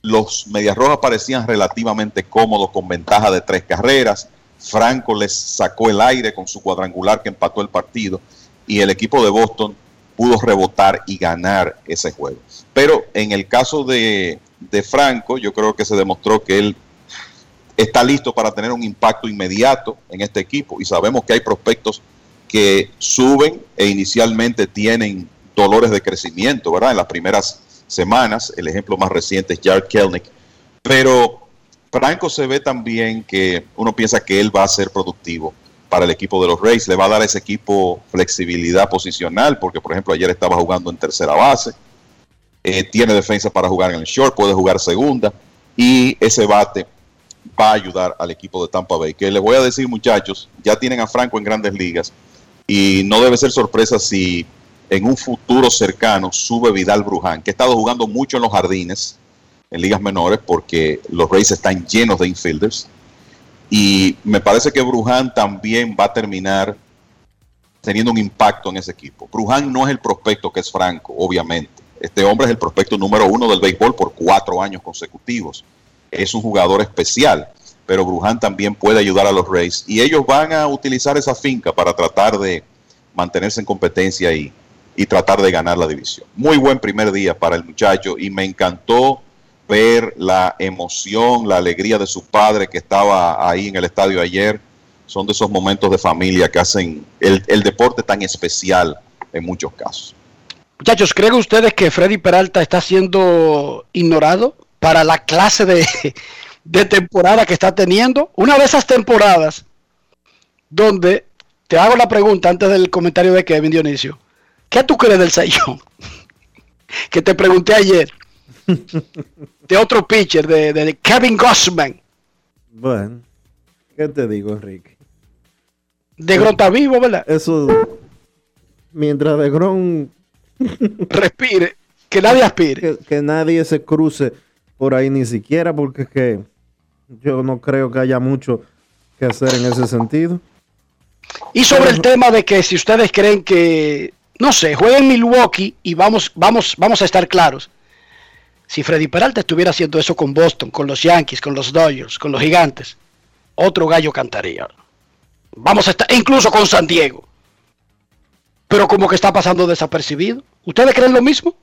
Los Medias Rojas parecían relativamente cómodos con ventaja de tres carreras. Franco les sacó el aire con su cuadrangular que empató el partido y el equipo de Boston pudo rebotar y ganar ese juego. Pero en el caso de, de, Franco, yo creo que se demostró que él está listo para tener un impacto inmediato en este equipo y sabemos que hay prospectos que suben e inicialmente tienen dolores de crecimiento, ¿verdad? En las primeras semanas, el ejemplo más reciente es Jared Kelnick, pero Franco se ve también que uno piensa que él va a ser productivo para el equipo de los Rays, le va a dar a ese equipo flexibilidad posicional, porque por ejemplo ayer estaba jugando en tercera base, eh, tiene defensa para jugar en el short, puede jugar segunda, y ese bate va a ayudar al equipo de Tampa Bay. Que les voy a decir muchachos, ya tienen a Franco en grandes ligas, y no debe ser sorpresa si en un futuro cercano sube Vidal Bruján, que ha estado jugando mucho en los jardines, en ligas menores, porque los Rays están llenos de infielders. Y me parece que Bruján también va a terminar teniendo un impacto en ese equipo. Bruján no es el prospecto que es Franco, obviamente. Este hombre es el prospecto número uno del béisbol por cuatro años consecutivos. Es un jugador especial, pero Bruján también puede ayudar a los Rays. Y ellos van a utilizar esa finca para tratar de mantenerse en competencia y, y tratar de ganar la división. Muy buen primer día para el muchacho y me encantó ver la emoción, la alegría de su padre que estaba ahí en el estadio ayer. Son de esos momentos de familia que hacen el, el deporte tan especial en muchos casos. Muchachos, ¿creen ustedes que Freddy Peralta está siendo ignorado para la clase de, de temporada que está teniendo? Una de esas temporadas donde te hago la pregunta antes del comentario de Kevin Dionisio. ¿Qué tú crees del Sayón? que te pregunté ayer. de otro pitcher, de, de, Kevin Gossman. Bueno, ¿qué te digo, Enrique? De Gron está vivo, ¿verdad? Eso, mientras de Gron respire, que nadie aspire. Que, que, nadie se cruce por ahí ni siquiera, porque es que yo no creo que haya mucho que hacer en ese sentido. Y sobre el tema de que si ustedes creen que, no sé, jueguen Milwaukee y vamos, vamos, vamos a estar claros. Si Freddy Peralta estuviera haciendo eso con Boston, con los Yankees, con los Dodgers, con los Gigantes, otro gallo cantaría. Vamos a estar, e incluso con San Diego. Pero como que está pasando desapercibido. ¿Ustedes creen lo mismo?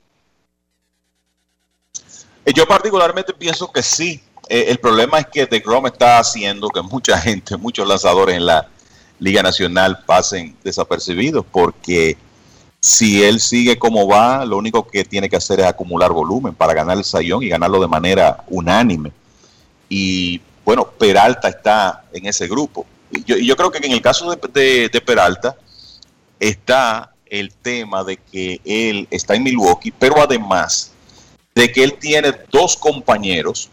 Eh, Yo particularmente pienso que sí. Eh, el problema es que DeGrom está haciendo que mucha gente, muchos lanzadores en la Liga Nacional pasen desapercibidos porque si él sigue como va, lo único que tiene que hacer es acumular volumen para ganar el sayón y ganarlo de manera unánime. Y bueno, Peralta está en ese grupo. Y yo, creo que en el caso de, de- de Peralta está el tema de que él está en Milwaukee, pero además de que él tiene dos compañeros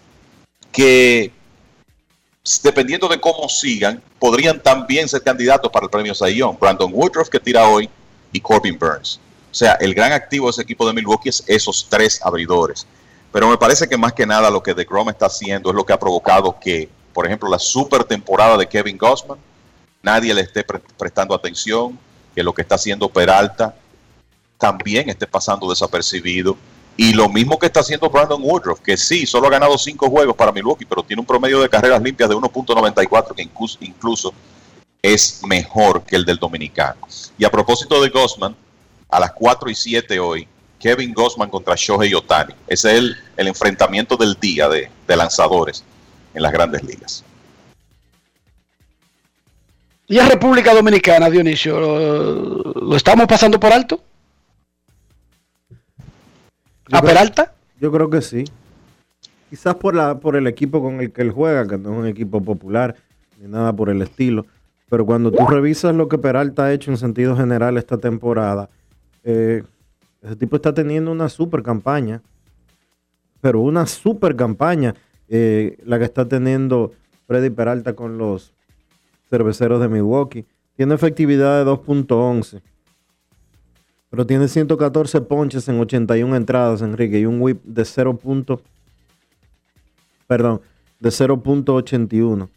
que, dependiendo de cómo sigan, podrían también ser candidatos para el premio Sayón. Brandon Woodruff, que tira hoy, y Corbin Burns. O sea, el gran activo de ese equipo de Milwaukee es esos tres abridores. Pero me parece que más que nada lo que DeGrom está haciendo es lo que ha provocado que, por ejemplo, la super temporada de Kevin Gossman, nadie le esté pre- prestando atención, que lo que está haciendo Peralta también esté pasando desapercibido. Y lo mismo que está haciendo Brandon Woodruff, que sí, solo ha ganado cinco juegos para Milwaukee, pero tiene un promedio de carreras limpias de 1.94, que incluso, incluso es mejor que el del dominicano. Y a propósito de Gossman, a las 4 y 7 hoy, Kevin Gossman contra Shohei Otani. Ese es el, el enfrentamiento del día de, de lanzadores en las grandes ligas. Y en República Dominicana, Dionisio, ¿lo, lo estamos pasando por alto? ¿A Peralta? Yo creo que sí. Quizás por, la, por el equipo con el que él juega, que no es un equipo popular, ni nada por el estilo. Pero cuando tú revisas lo que Peralta ha hecho en sentido general esta temporada, eh, ese tipo está teniendo una super campaña. Pero una super campaña eh, la que está teniendo Freddy Peralta con los cerveceros de Milwaukee. Tiene efectividad de 2.11. Pero tiene 114 ponches en 81 entradas, Enrique, y un whip de 0. punto- perdón, de 0.81.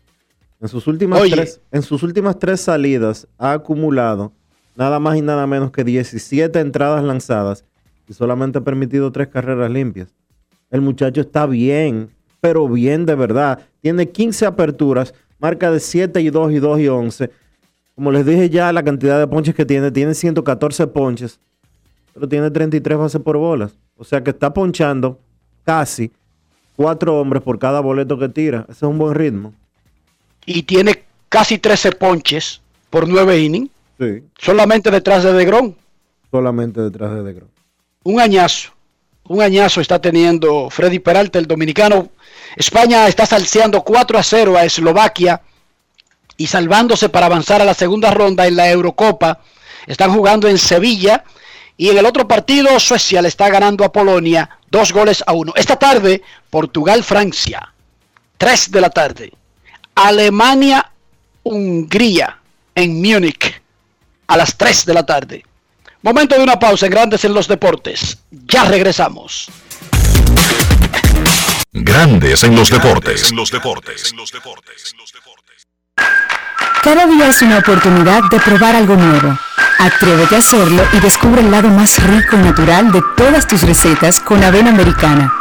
En sus últimas Oye. tres, en sus últimas tres salidas ha acumulado nada más y nada menos que 17 entradas lanzadas y solamente ha permitido tres carreras limpias. El muchacho está bien, pero bien de verdad. Tiene 15 aperturas, marca de 7 y 2 y 2 y 11. Como les dije ya, la cantidad de ponches que tiene, tiene 114 ponches, pero tiene 33 bases por bolas. O sea que está ponchando casi cuatro hombres por cada boleto que tira. Ese es un buen ritmo. Y tiene casi 13 ponches por 9 innings, Sí, solamente detrás de DeGrom. solamente detrás de DeGrom. Un añazo. Un añazo está teniendo Freddy Peralta, el dominicano. España está salseando 4 a 0 a Eslovaquia y salvándose para avanzar a la segunda ronda en la Eurocopa. Están jugando en Sevilla y en el otro partido Suecia le está ganando a Polonia dos goles a uno. Esta tarde Portugal-Francia, 3 de la tarde. Alemania-Hungría en Múnich a las 3 de la tarde. Momento de una pausa en Grandes en los Deportes. Ya regresamos. Grandes en los deportes. En los deportes. Cada día es una oportunidad de probar algo nuevo. Atrévete a hacerlo y descubre el lado más rico y natural de todas tus recetas con avena americana.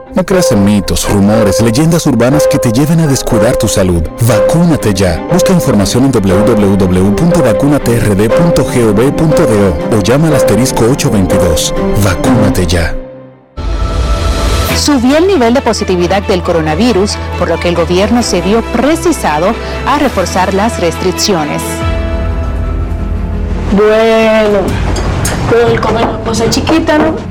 No creas en mitos, rumores, leyendas urbanas que te lleven a descuidar tu salud. Vacúnate ya. Busca información en www.vacunatrd.gov.do o llama al asterisco 822. Vacúnate ya. Subió el nivel de positividad del coronavirus, por lo que el gobierno se vio precisado a reforzar las restricciones. Bueno, con el comer cosa chiquita, ¿no?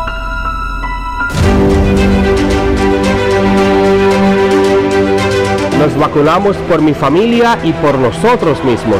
Nos vacunamos por mi familia y por nosotros mismos.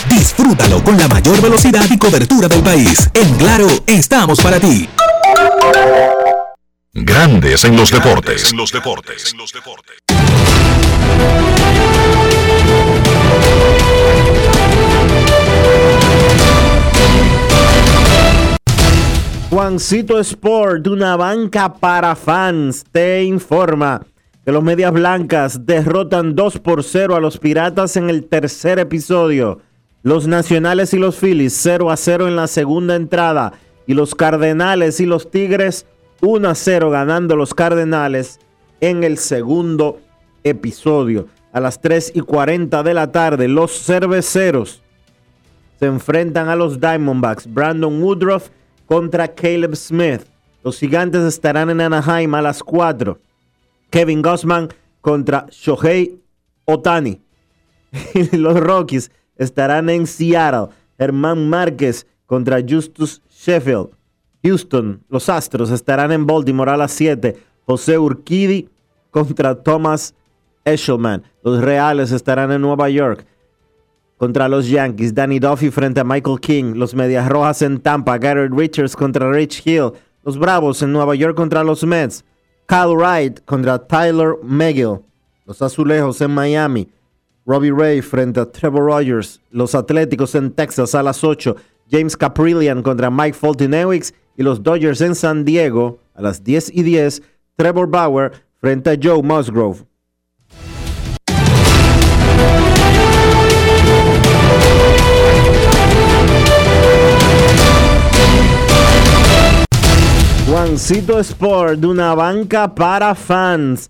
Disfrútalo con la mayor velocidad y cobertura del país. En Claro, estamos para ti. Grandes en los deportes. En los deportes. Juancito Sport, una banca para fans, te informa que los Medias Blancas derrotan 2 por 0 a los Piratas en el tercer episodio. Los Nacionales y los Phillies 0 a 0 en la segunda entrada. Y los Cardenales y los Tigres 1 a 0 ganando los Cardenales en el segundo episodio. A las 3 y 40 de la tarde, los Cerveceros se enfrentan a los Diamondbacks. Brandon Woodruff contra Caleb Smith. Los Gigantes estarán en Anaheim a las 4. Kevin Gossman contra Shohei Otani. los Rockies estarán en Seattle. Germán Márquez contra Justus Sheffield. Houston, los Astros estarán en Baltimore a las 7. José Urquidi contra Thomas Eshelman. Los Reales estarán en Nueva York contra los Yankees. Danny Duffy frente a Michael King. Los Medias Rojas en Tampa. Garrett Richards contra Rich Hill. Los Bravos en Nueva York contra los Mets. Kyle Wright contra Tyler McGill. Los Azulejos en Miami. Robbie Ray frente a Trevor Rogers. Los Atléticos en Texas a las 8. James Caprillian contra Mike Foltynewicz. Y los Dodgers en San Diego a las 10 y 10. Trevor Bauer frente a Joe Musgrove. Juancito Sport, una banca para fans.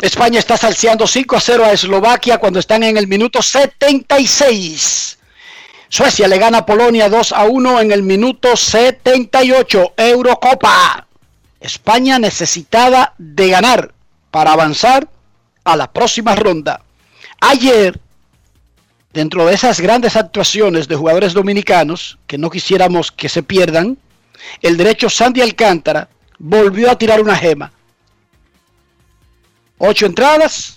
España está salseando 5 a 0 a Eslovaquia cuando están en el minuto 76. Suecia le gana a Polonia 2 a 1 en el minuto 78. Eurocopa. España necesitaba de ganar para avanzar a la próxima ronda. Ayer, dentro de esas grandes actuaciones de jugadores dominicanos, que no quisiéramos que se pierdan, el derecho Sandy Alcántara volvió a tirar una gema. Ocho entradas,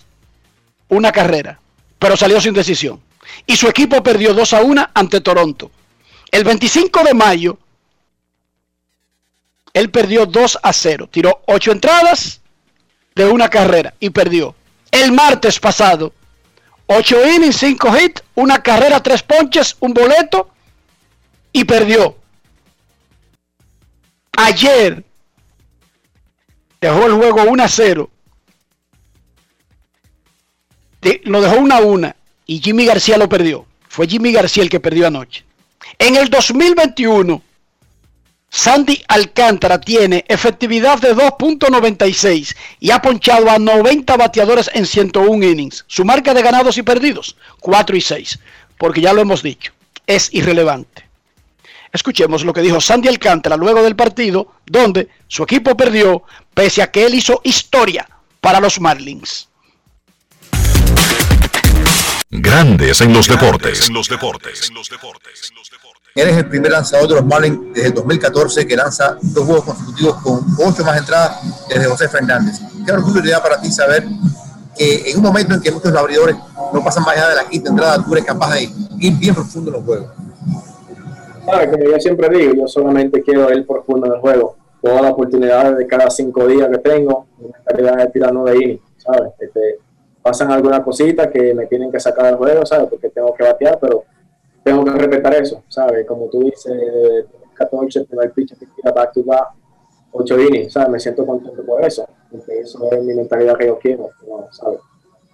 una carrera, pero salió sin decisión. Y su equipo perdió 2 a 1 ante Toronto. El 25 de mayo, él perdió 2 a 0. Tiró 8 entradas de una carrera y perdió. El martes pasado, 8 innings, 5 hits, una carrera, 3 ponches, un boleto y perdió. Ayer dejó el juego 1 a 0. Lo dejó 1 a 1 y Jimmy García lo perdió. Fue Jimmy García el que perdió anoche. En el 2021, Sandy Alcántara tiene efectividad de 2.96 y ha ponchado a 90 bateadores en 101 innings. Su marca de ganados y perdidos, 4 y 6. Porque ya lo hemos dicho, es irrelevante. Escuchemos lo que dijo Sandy Alcántara luego del partido, donde su equipo perdió, pese a que él hizo historia para los Marlins. Grandes en los deportes. En los deportes. Eres el primer lanzador de los Marlins desde el 2014 que lanza dos juegos consecutivos con ocho más entradas desde José Fernández. Qué orgullo te da para ti saber que en un momento en que muchos abridores no pasan más allá de la quinta entrada, tú eres capaz de ir bien profundo en los juegos. Claro, como yo siempre digo, yo solamente quiero ir profundo en el juego. Todas las oportunidades de cada cinco días que tengo, una calidad de tirar de innings, ¿sabes? Este, pasan algunas cositas que me tienen que sacar del juego, ¿sabes? Porque tengo que batear, pero tengo que respetar eso, ¿sabes? Como tú dices, 14, el primer pitch que tira back to back, 8 innings, ¿sabes? Me siento contento por eso, porque eso es mi mentalidad que yo quiero, ¿sabes?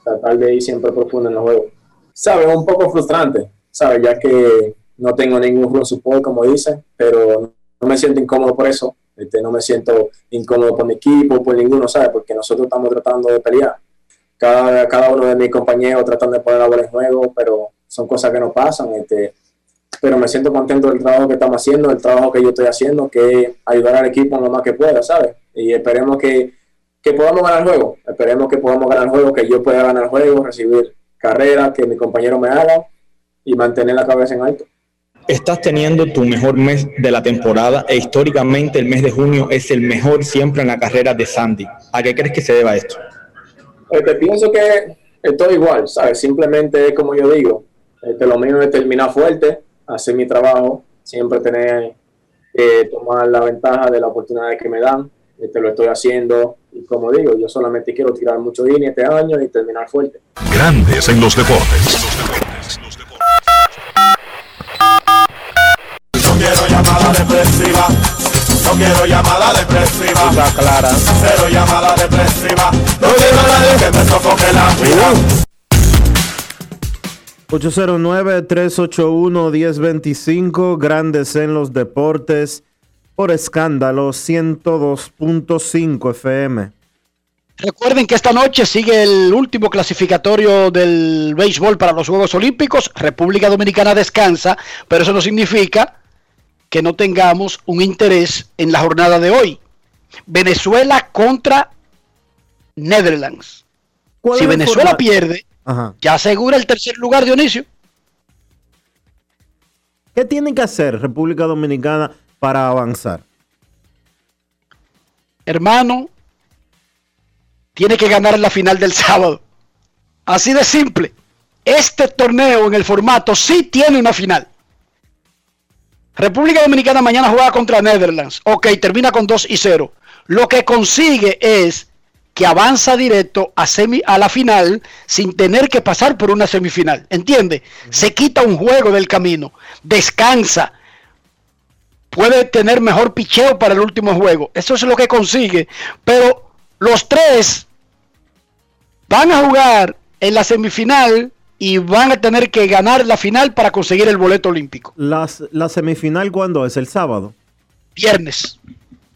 Tratar de ir siempre profundo en los juegos. ¿Sabes? Un poco frustrante, ¿sabes? Ya que no tengo ningún run support, como dicen, pero no me siento incómodo por eso, este, no me siento incómodo por mi equipo, por ninguno, ¿sabes? Porque nosotros estamos tratando de pelear. Cada, cada uno de mis compañeros tratando de poner la bola juego, pero son cosas que no pasan. Este, pero me siento contento del trabajo que estamos haciendo, el trabajo que yo estoy haciendo, que es ayudar al equipo lo más que pueda, ¿sabes? Y esperemos que, que podamos ganar el juego, esperemos que podamos ganar el juego, que yo pueda ganar el juego, recibir carrera, que mi compañero me haga y mantener la cabeza en alto. Estás teniendo tu mejor mes de la temporada e históricamente el mes de junio es el mejor siempre en la carrera de Sandy. ¿A qué crees que se deba esto? Este, pienso que estoy igual, ¿sabes? Simplemente es como yo digo, este, lo mío es terminar fuerte, hacer mi trabajo, siempre tener que tomar la ventaja de la oportunidad que me dan. Este, lo estoy haciendo y como digo, yo solamente quiero tirar mucho INI este año y terminar fuerte. Grandes en los deportes. No No quiero llamada depresiva. Está clara. Cero llamada depresiva. No quiero nadie que me sofoque la vida. 809-381-1025, Grandes en los Deportes, por escándalo 102.5 FM. Recuerden que esta noche sigue el último clasificatorio del béisbol para los Juegos Olímpicos. República Dominicana descansa, pero eso no significa que no tengamos un interés en la jornada de hoy. Venezuela contra Netherlands. Si Venezuela pierde, Ajá. ya asegura el tercer lugar, Dionisio. ¿Qué tiene que hacer República Dominicana para avanzar? Hermano, tiene que ganar en la final del sábado. Así de simple. Este torneo en el formato sí tiene una final. República Dominicana mañana juega contra Netherlands. Ok, termina con 2 y 0. Lo que consigue es que avanza directo a, semi, a la final sin tener que pasar por una semifinal. ¿Entiende? Se quita un juego del camino. Descansa. Puede tener mejor picheo para el último juego. Eso es lo que consigue. Pero los tres van a jugar en la semifinal y van a tener que ganar la final para conseguir el boleto olímpico. Las, ¿La semifinal cuándo es? ¿El sábado? Viernes.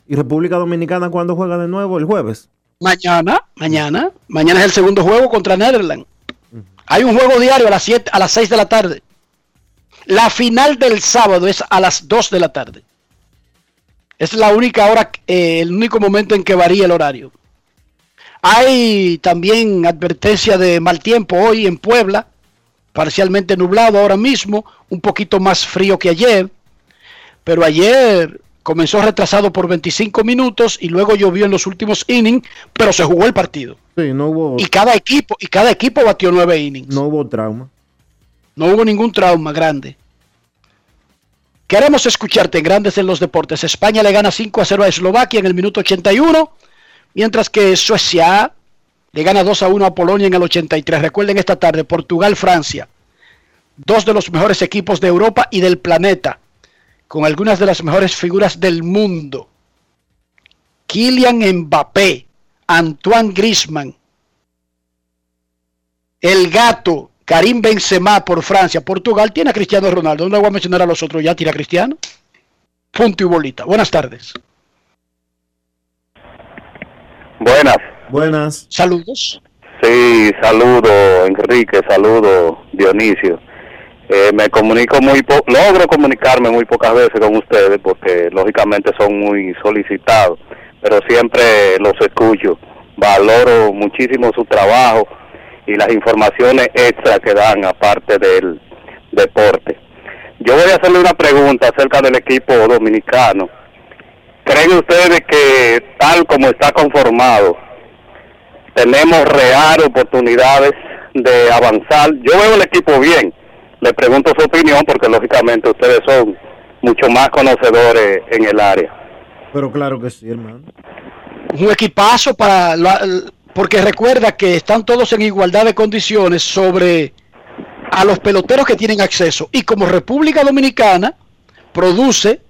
¿Y República Dominicana cuándo juega de nuevo? ¿El jueves? Mañana, mañana. Mañana es el segundo juego contra Netherlands. Hay un juego diario a las 7, a las 6 de la tarde. La final del sábado es a las 2 de la tarde. Es la única hora, eh, el único momento en que varía el horario. Hay también advertencia de mal tiempo hoy en Puebla, parcialmente nublado ahora mismo, un poquito más frío que ayer, pero ayer comenzó retrasado por 25 minutos y luego llovió en los últimos innings, pero se jugó el partido. Sí, no hubo, Y cada equipo, y cada equipo batió nueve innings. no hubo trauma. No hubo ningún trauma grande. Queremos escucharte en Grandes en los Deportes. España le gana 5 a 0 a Eslovaquia en el minuto 81, mientras que Suecia le gana 2 a 1 a Polonia en el 83. Recuerden esta tarde, Portugal-Francia, dos de los mejores equipos de Europa y del planeta, con algunas de las mejores figuras del mundo. Kylian Mbappé, Antoine Griezmann, el gato, Karim Benzema por Francia, Portugal tiene a Cristiano Ronaldo. No le voy a mencionar a los otros, ya tira Cristiano. Punto y bolita. Buenas tardes. Buenas. Buenas. Saludos. Sí, saludo Enrique, saludo Dionisio. Eh, me comunico muy po logro comunicarme muy pocas veces con ustedes porque lógicamente son muy solicitados, pero siempre los escucho. Valoro muchísimo su trabajo y las informaciones extra que dan aparte del deporte. Yo voy a hacerle una pregunta acerca del equipo dominicano. ¿Creen ustedes que tal como está conformado, tenemos real oportunidades de avanzar? Yo veo el equipo bien. Le pregunto su opinión porque lógicamente ustedes son mucho más conocedores en el área. Pero claro que sí, hermano. Un equipazo para la- porque recuerda que están todos en igualdad de condiciones sobre a los peloteros que tienen acceso y como República Dominicana produce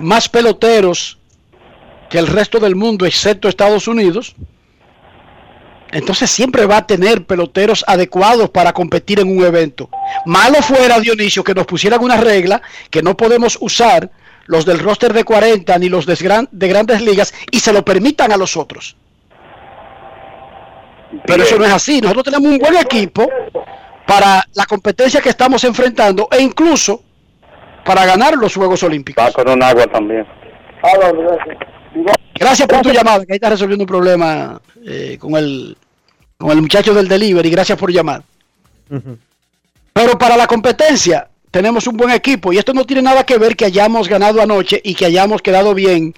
más peloteros que el resto del mundo excepto Estados Unidos, entonces siempre va a tener peloteros adecuados para competir en un evento. Malo fuera, Dionisio, que nos pusieran una regla que no podemos usar los del roster de 40 ni los de, gran- de grandes ligas y se lo permitan a los otros. Pero eso no es así. Nosotros tenemos un buen equipo para la competencia que estamos enfrentando e incluso para ganar los Juegos Olímpicos. Va con un agua también. Gracias por tu llamada, que ahí está resolviendo un problema eh, con el con el muchacho del delivery. Gracias por llamar. Pero para la competencia tenemos un buen equipo y esto no tiene nada que ver que hayamos ganado anoche y que hayamos quedado bien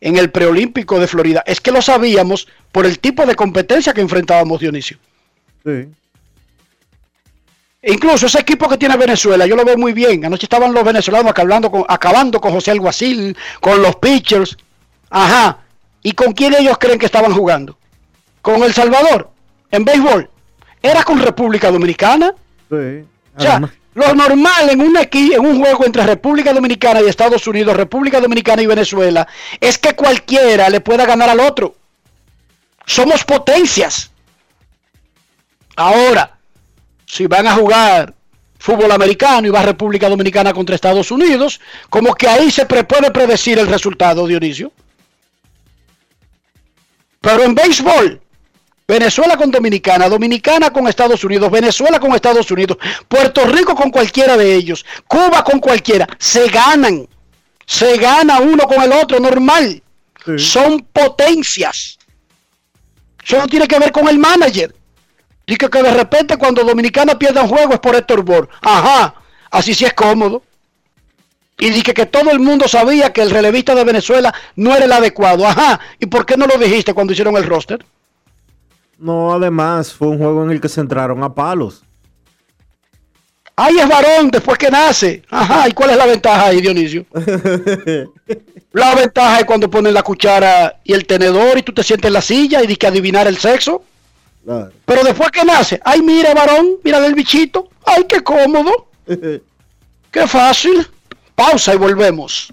en el preolímpico de Florida. Es que lo sabíamos por el tipo de competencia que enfrentábamos Dionisio. Sí. E Incluso ese equipo que tiene Venezuela, yo lo veo muy bien. Anoche estaban los venezolanos acabando con, acabando con José Alguacil, con los pitchers. Ajá. ¿Y con quién ellos creen que estaban jugando? ¿Con El Salvador? ¿En béisbol? ¿Era con República Dominicana? Sí. O sea, lo normal en un, equi- en un juego entre República Dominicana y Estados Unidos, República Dominicana y Venezuela, es que cualquiera le pueda ganar al otro. Somos potencias. Ahora, si van a jugar fútbol americano y va República Dominicana contra Estados Unidos, como que ahí se pre- puede predecir el resultado, Dionisio. Pero en béisbol, Venezuela con Dominicana, Dominicana con Estados Unidos, Venezuela con Estados Unidos, Puerto Rico con cualquiera de ellos, Cuba con cualquiera, se ganan. Se gana uno con el otro, normal. Son potencias. Eso no tiene que ver con el manager. Dice que de repente cuando Dominicana pierda un juego es por Héctor Bor. Ajá, así sí es cómodo. Y dije que todo el mundo sabía que el relevista de Venezuela no era el adecuado. Ajá, ¿y por qué no lo dijiste cuando hicieron el roster? No, además, fue un juego en el que se entraron a palos. Ahí es varón después que nace. Ajá, ¿y cuál es la ventaja ahí, Dionisio? La ventaja es cuando ponen la cuchara y el tenedor y tú te sientes en la silla y dices que adivinar el sexo. Claro. Pero después que nace, ay, mira, varón, mira el bichito. Ay, qué cómodo. Qué fácil. Pausa y volvemos.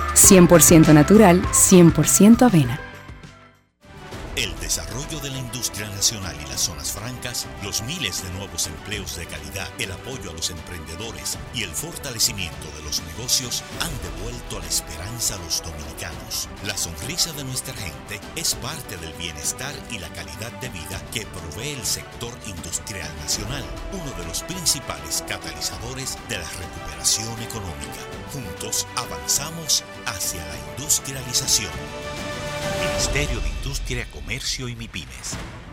100% natural, 100% avena. El desarrollo de la industria nacional los miles de nuevos empleos de calidad, el apoyo a los emprendedores y el fortalecimiento de los negocios han devuelto la esperanza a los dominicanos. La sonrisa de nuestra gente es parte del bienestar y la calidad de vida que provee el sector industrial nacional, uno de los principales catalizadores de la recuperación económica. Juntos avanzamos hacia la industrialización. Ministerio de Industria, Comercio y MIPIMES.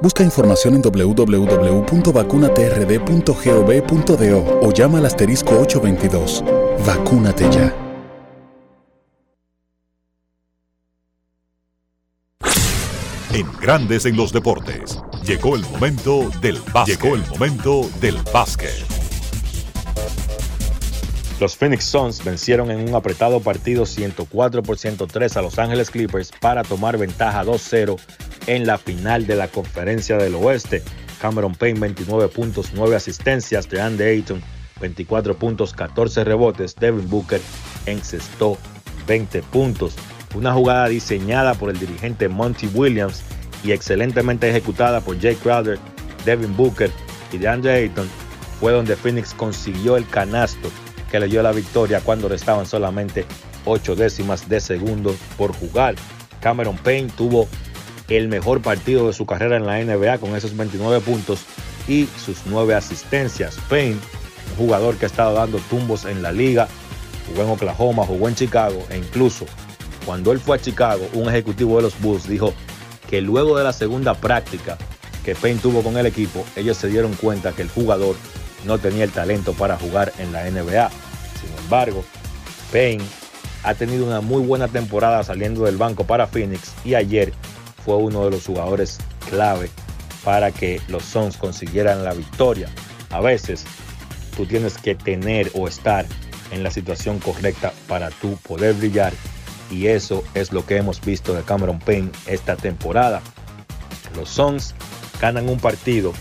Busca información en www.vacunatrd.gov.do o llama al asterisco 822. Vacúnate ya. En Grandes en los Deportes. Llegó el momento del básquet. Llegó el momento del básquet. Los Phoenix Suns vencieron en un apretado partido 104 por 103 a Los Ángeles Clippers para tomar ventaja 2-0 en la final de la Conferencia del Oeste. Cameron Payne 29 puntos, 9 asistencias, de Andy Ayton 24 puntos, 14 rebotes, Devin Booker encestó 20 puntos. Una jugada diseñada por el dirigente Monty Williams y excelentemente ejecutada por Jay Crowder, Devin Booker y DeAndre Ayton fue donde Phoenix consiguió el canasto que le dio la victoria cuando restaban solamente 8 décimas de segundo por jugar. Cameron Payne tuvo el mejor partido de su carrera en la NBA con esos 29 puntos y sus 9 asistencias. Payne, un jugador que ha estado dando tumbos en la liga, jugó en Oklahoma, jugó en Chicago e incluso cuando él fue a Chicago, un ejecutivo de los Bulls dijo que luego de la segunda práctica que Payne tuvo con el equipo, ellos se dieron cuenta que el jugador no tenía el talento para jugar en la NBA. Sin embargo, Payne ha tenido una muy buena temporada saliendo del banco para Phoenix y ayer fue uno de los jugadores clave para que los Suns consiguieran la victoria. A veces tú tienes que tener o estar en la situación correcta para tú poder brillar y eso es lo que hemos visto de Cameron Payne esta temporada. Los Suns ganan un partido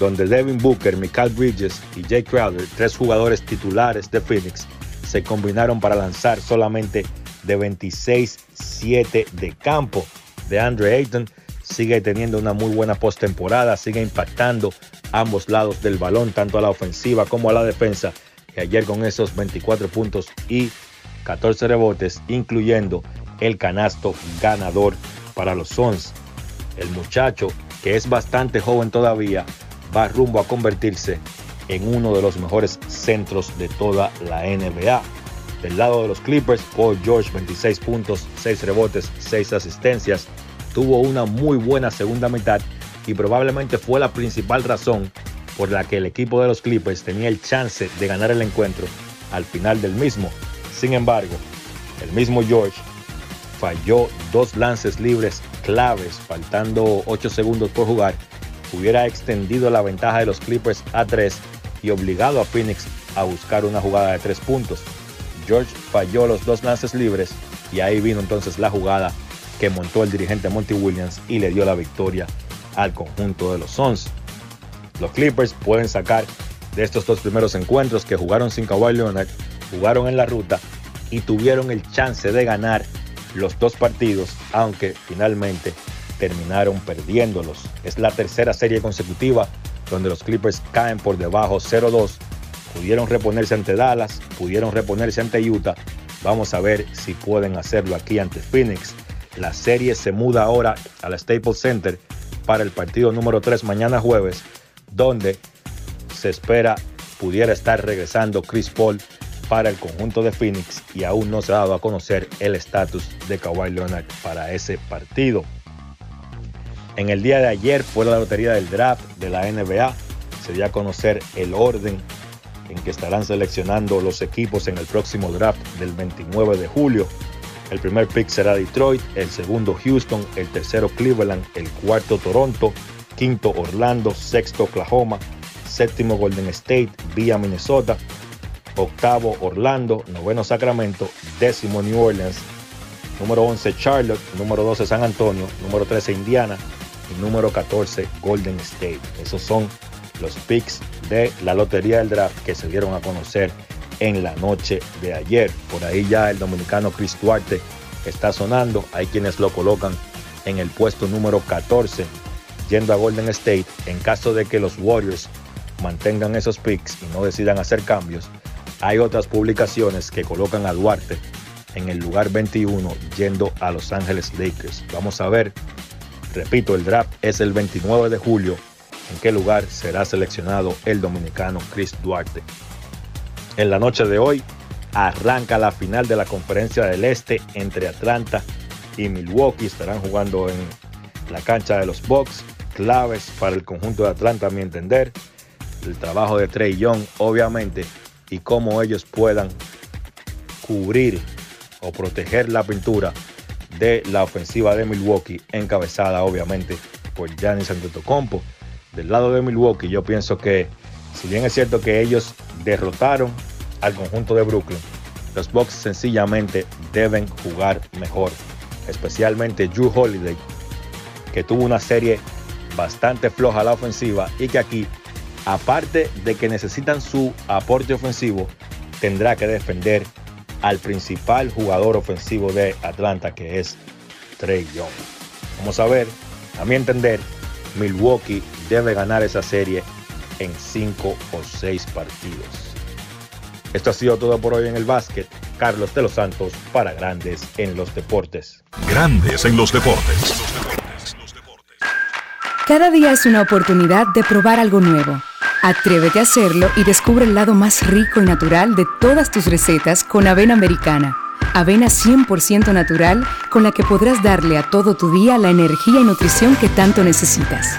donde Devin Booker, Michael Bridges y Jay Crowder, tres jugadores titulares de Phoenix, se combinaron para lanzar solamente de 26-7 de campo. De Andre Ayton sigue teniendo una muy buena postemporada, sigue impactando ambos lados del balón, tanto a la ofensiva como a la defensa. Y ayer con esos 24 puntos y 14 rebotes, incluyendo el canasto ganador para los Suns. El muchacho, que es bastante joven todavía, va rumbo a convertirse en uno de los mejores centros de toda la NBA. Del lado de los Clippers, Paul George 26 puntos, 6 rebotes, 6 asistencias. Tuvo una muy buena segunda mitad y probablemente fue la principal razón por la que el equipo de los Clippers tenía el chance de ganar el encuentro al final del mismo. Sin embargo, el mismo George falló dos lances libres claves, faltando 8 segundos por jugar, hubiera extendido la ventaja de los Clippers a 3 y obligado a Phoenix a buscar una jugada de 3 puntos. George falló los dos lances libres y ahí vino entonces la jugada que montó el dirigente Monty Williams y le dio la victoria al conjunto de los Suns. Los Clippers pueden sacar de estos dos primeros encuentros que jugaron sin Kawhi Leonard, jugaron en la ruta y tuvieron el chance de ganar los dos partidos, aunque finalmente terminaron perdiéndolos. Es la tercera serie consecutiva donde los Clippers caen por debajo 0-2. Pudieron reponerse ante Dallas, pudieron reponerse ante Utah. Vamos a ver si pueden hacerlo aquí ante Phoenix. La serie se muda ahora al Staples Center para el partido número 3 mañana jueves, donde se espera pudiera estar regresando Chris Paul para el conjunto de Phoenix y aún no se ha dado a conocer el estatus de Kawhi Leonard para ese partido. En el día de ayer fue la lotería del draft de la NBA. Se dio a conocer el orden en que estarán seleccionando los equipos en el próximo draft del 29 de julio. El primer pick será Detroit, el segundo Houston, el tercero Cleveland, el cuarto Toronto, quinto Orlando, sexto Oklahoma, séptimo Golden State vía Minnesota, octavo Orlando, noveno Sacramento, décimo New Orleans, número 11 Charlotte, número 12 San Antonio, número 13 Indiana y número 14 Golden State. Esos son los picks de la lotería del draft que se dieron a conocer en la noche de ayer. Por ahí ya el dominicano Chris Duarte está sonando. Hay quienes lo colocan en el puesto número 14 yendo a Golden State en caso de que los Warriors mantengan esos picks y no decidan hacer cambios. Hay otras publicaciones que colocan a Duarte en el lugar 21 yendo a Los Ángeles Lakers. Vamos a ver. Repito, el draft es el 29 de julio. ¿En qué lugar será seleccionado el dominicano Chris Duarte? En la noche de hoy, arranca la final de la conferencia del Este entre Atlanta y Milwaukee. Estarán jugando en la cancha de los Bucks. Claves para el conjunto de Atlanta, a mi entender. El trabajo de Trey Young, obviamente, y cómo ellos puedan cubrir o proteger la pintura de la ofensiva de Milwaukee, encabezada obviamente por Giannis Antetokounmpo. Del lado de Milwaukee, yo pienso que, si bien es cierto que ellos derrotaron al conjunto de Brooklyn, los Bucks sencillamente deben jugar mejor, especialmente Drew Holiday, que tuvo una serie bastante floja a la ofensiva y que aquí, aparte de que necesitan su aporte ofensivo, tendrá que defender al principal jugador ofensivo de Atlanta, que es Trey Young. Vamos a ver, a mi entender, Milwaukee debe ganar esa serie en 5 o 6 partidos. Esto ha sido todo por hoy en el básquet. Carlos de los Santos para Grandes en los Deportes. Grandes en los Deportes. Cada día es una oportunidad de probar algo nuevo. Atrévete a hacerlo y descubre el lado más rico y natural de todas tus recetas con avena americana. Avena 100% natural con la que podrás darle a todo tu día la energía y nutrición que tanto necesitas.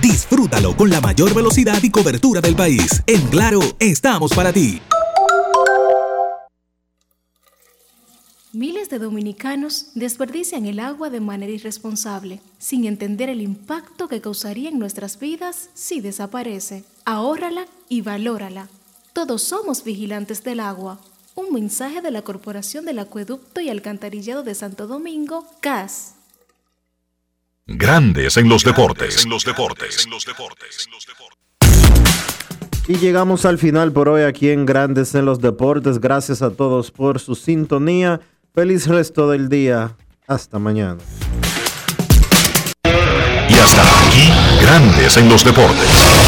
Disfrútalo con la mayor velocidad y cobertura del país. En Claro, estamos para ti. Miles de dominicanos desperdician el agua de manera irresponsable, sin entender el impacto que causaría en nuestras vidas si desaparece. Ahórrala y valórala. Todos somos vigilantes del agua. Un mensaje de la Corporación del Acueducto y Alcantarillado de Santo Domingo, CAS. Grandes en los deportes. En los deportes. En los deportes. Y llegamos al final por hoy aquí en Grandes en los Deportes. Gracias a todos por su sintonía. Feliz resto del día. Hasta mañana. Y hasta aquí, Grandes en los Deportes.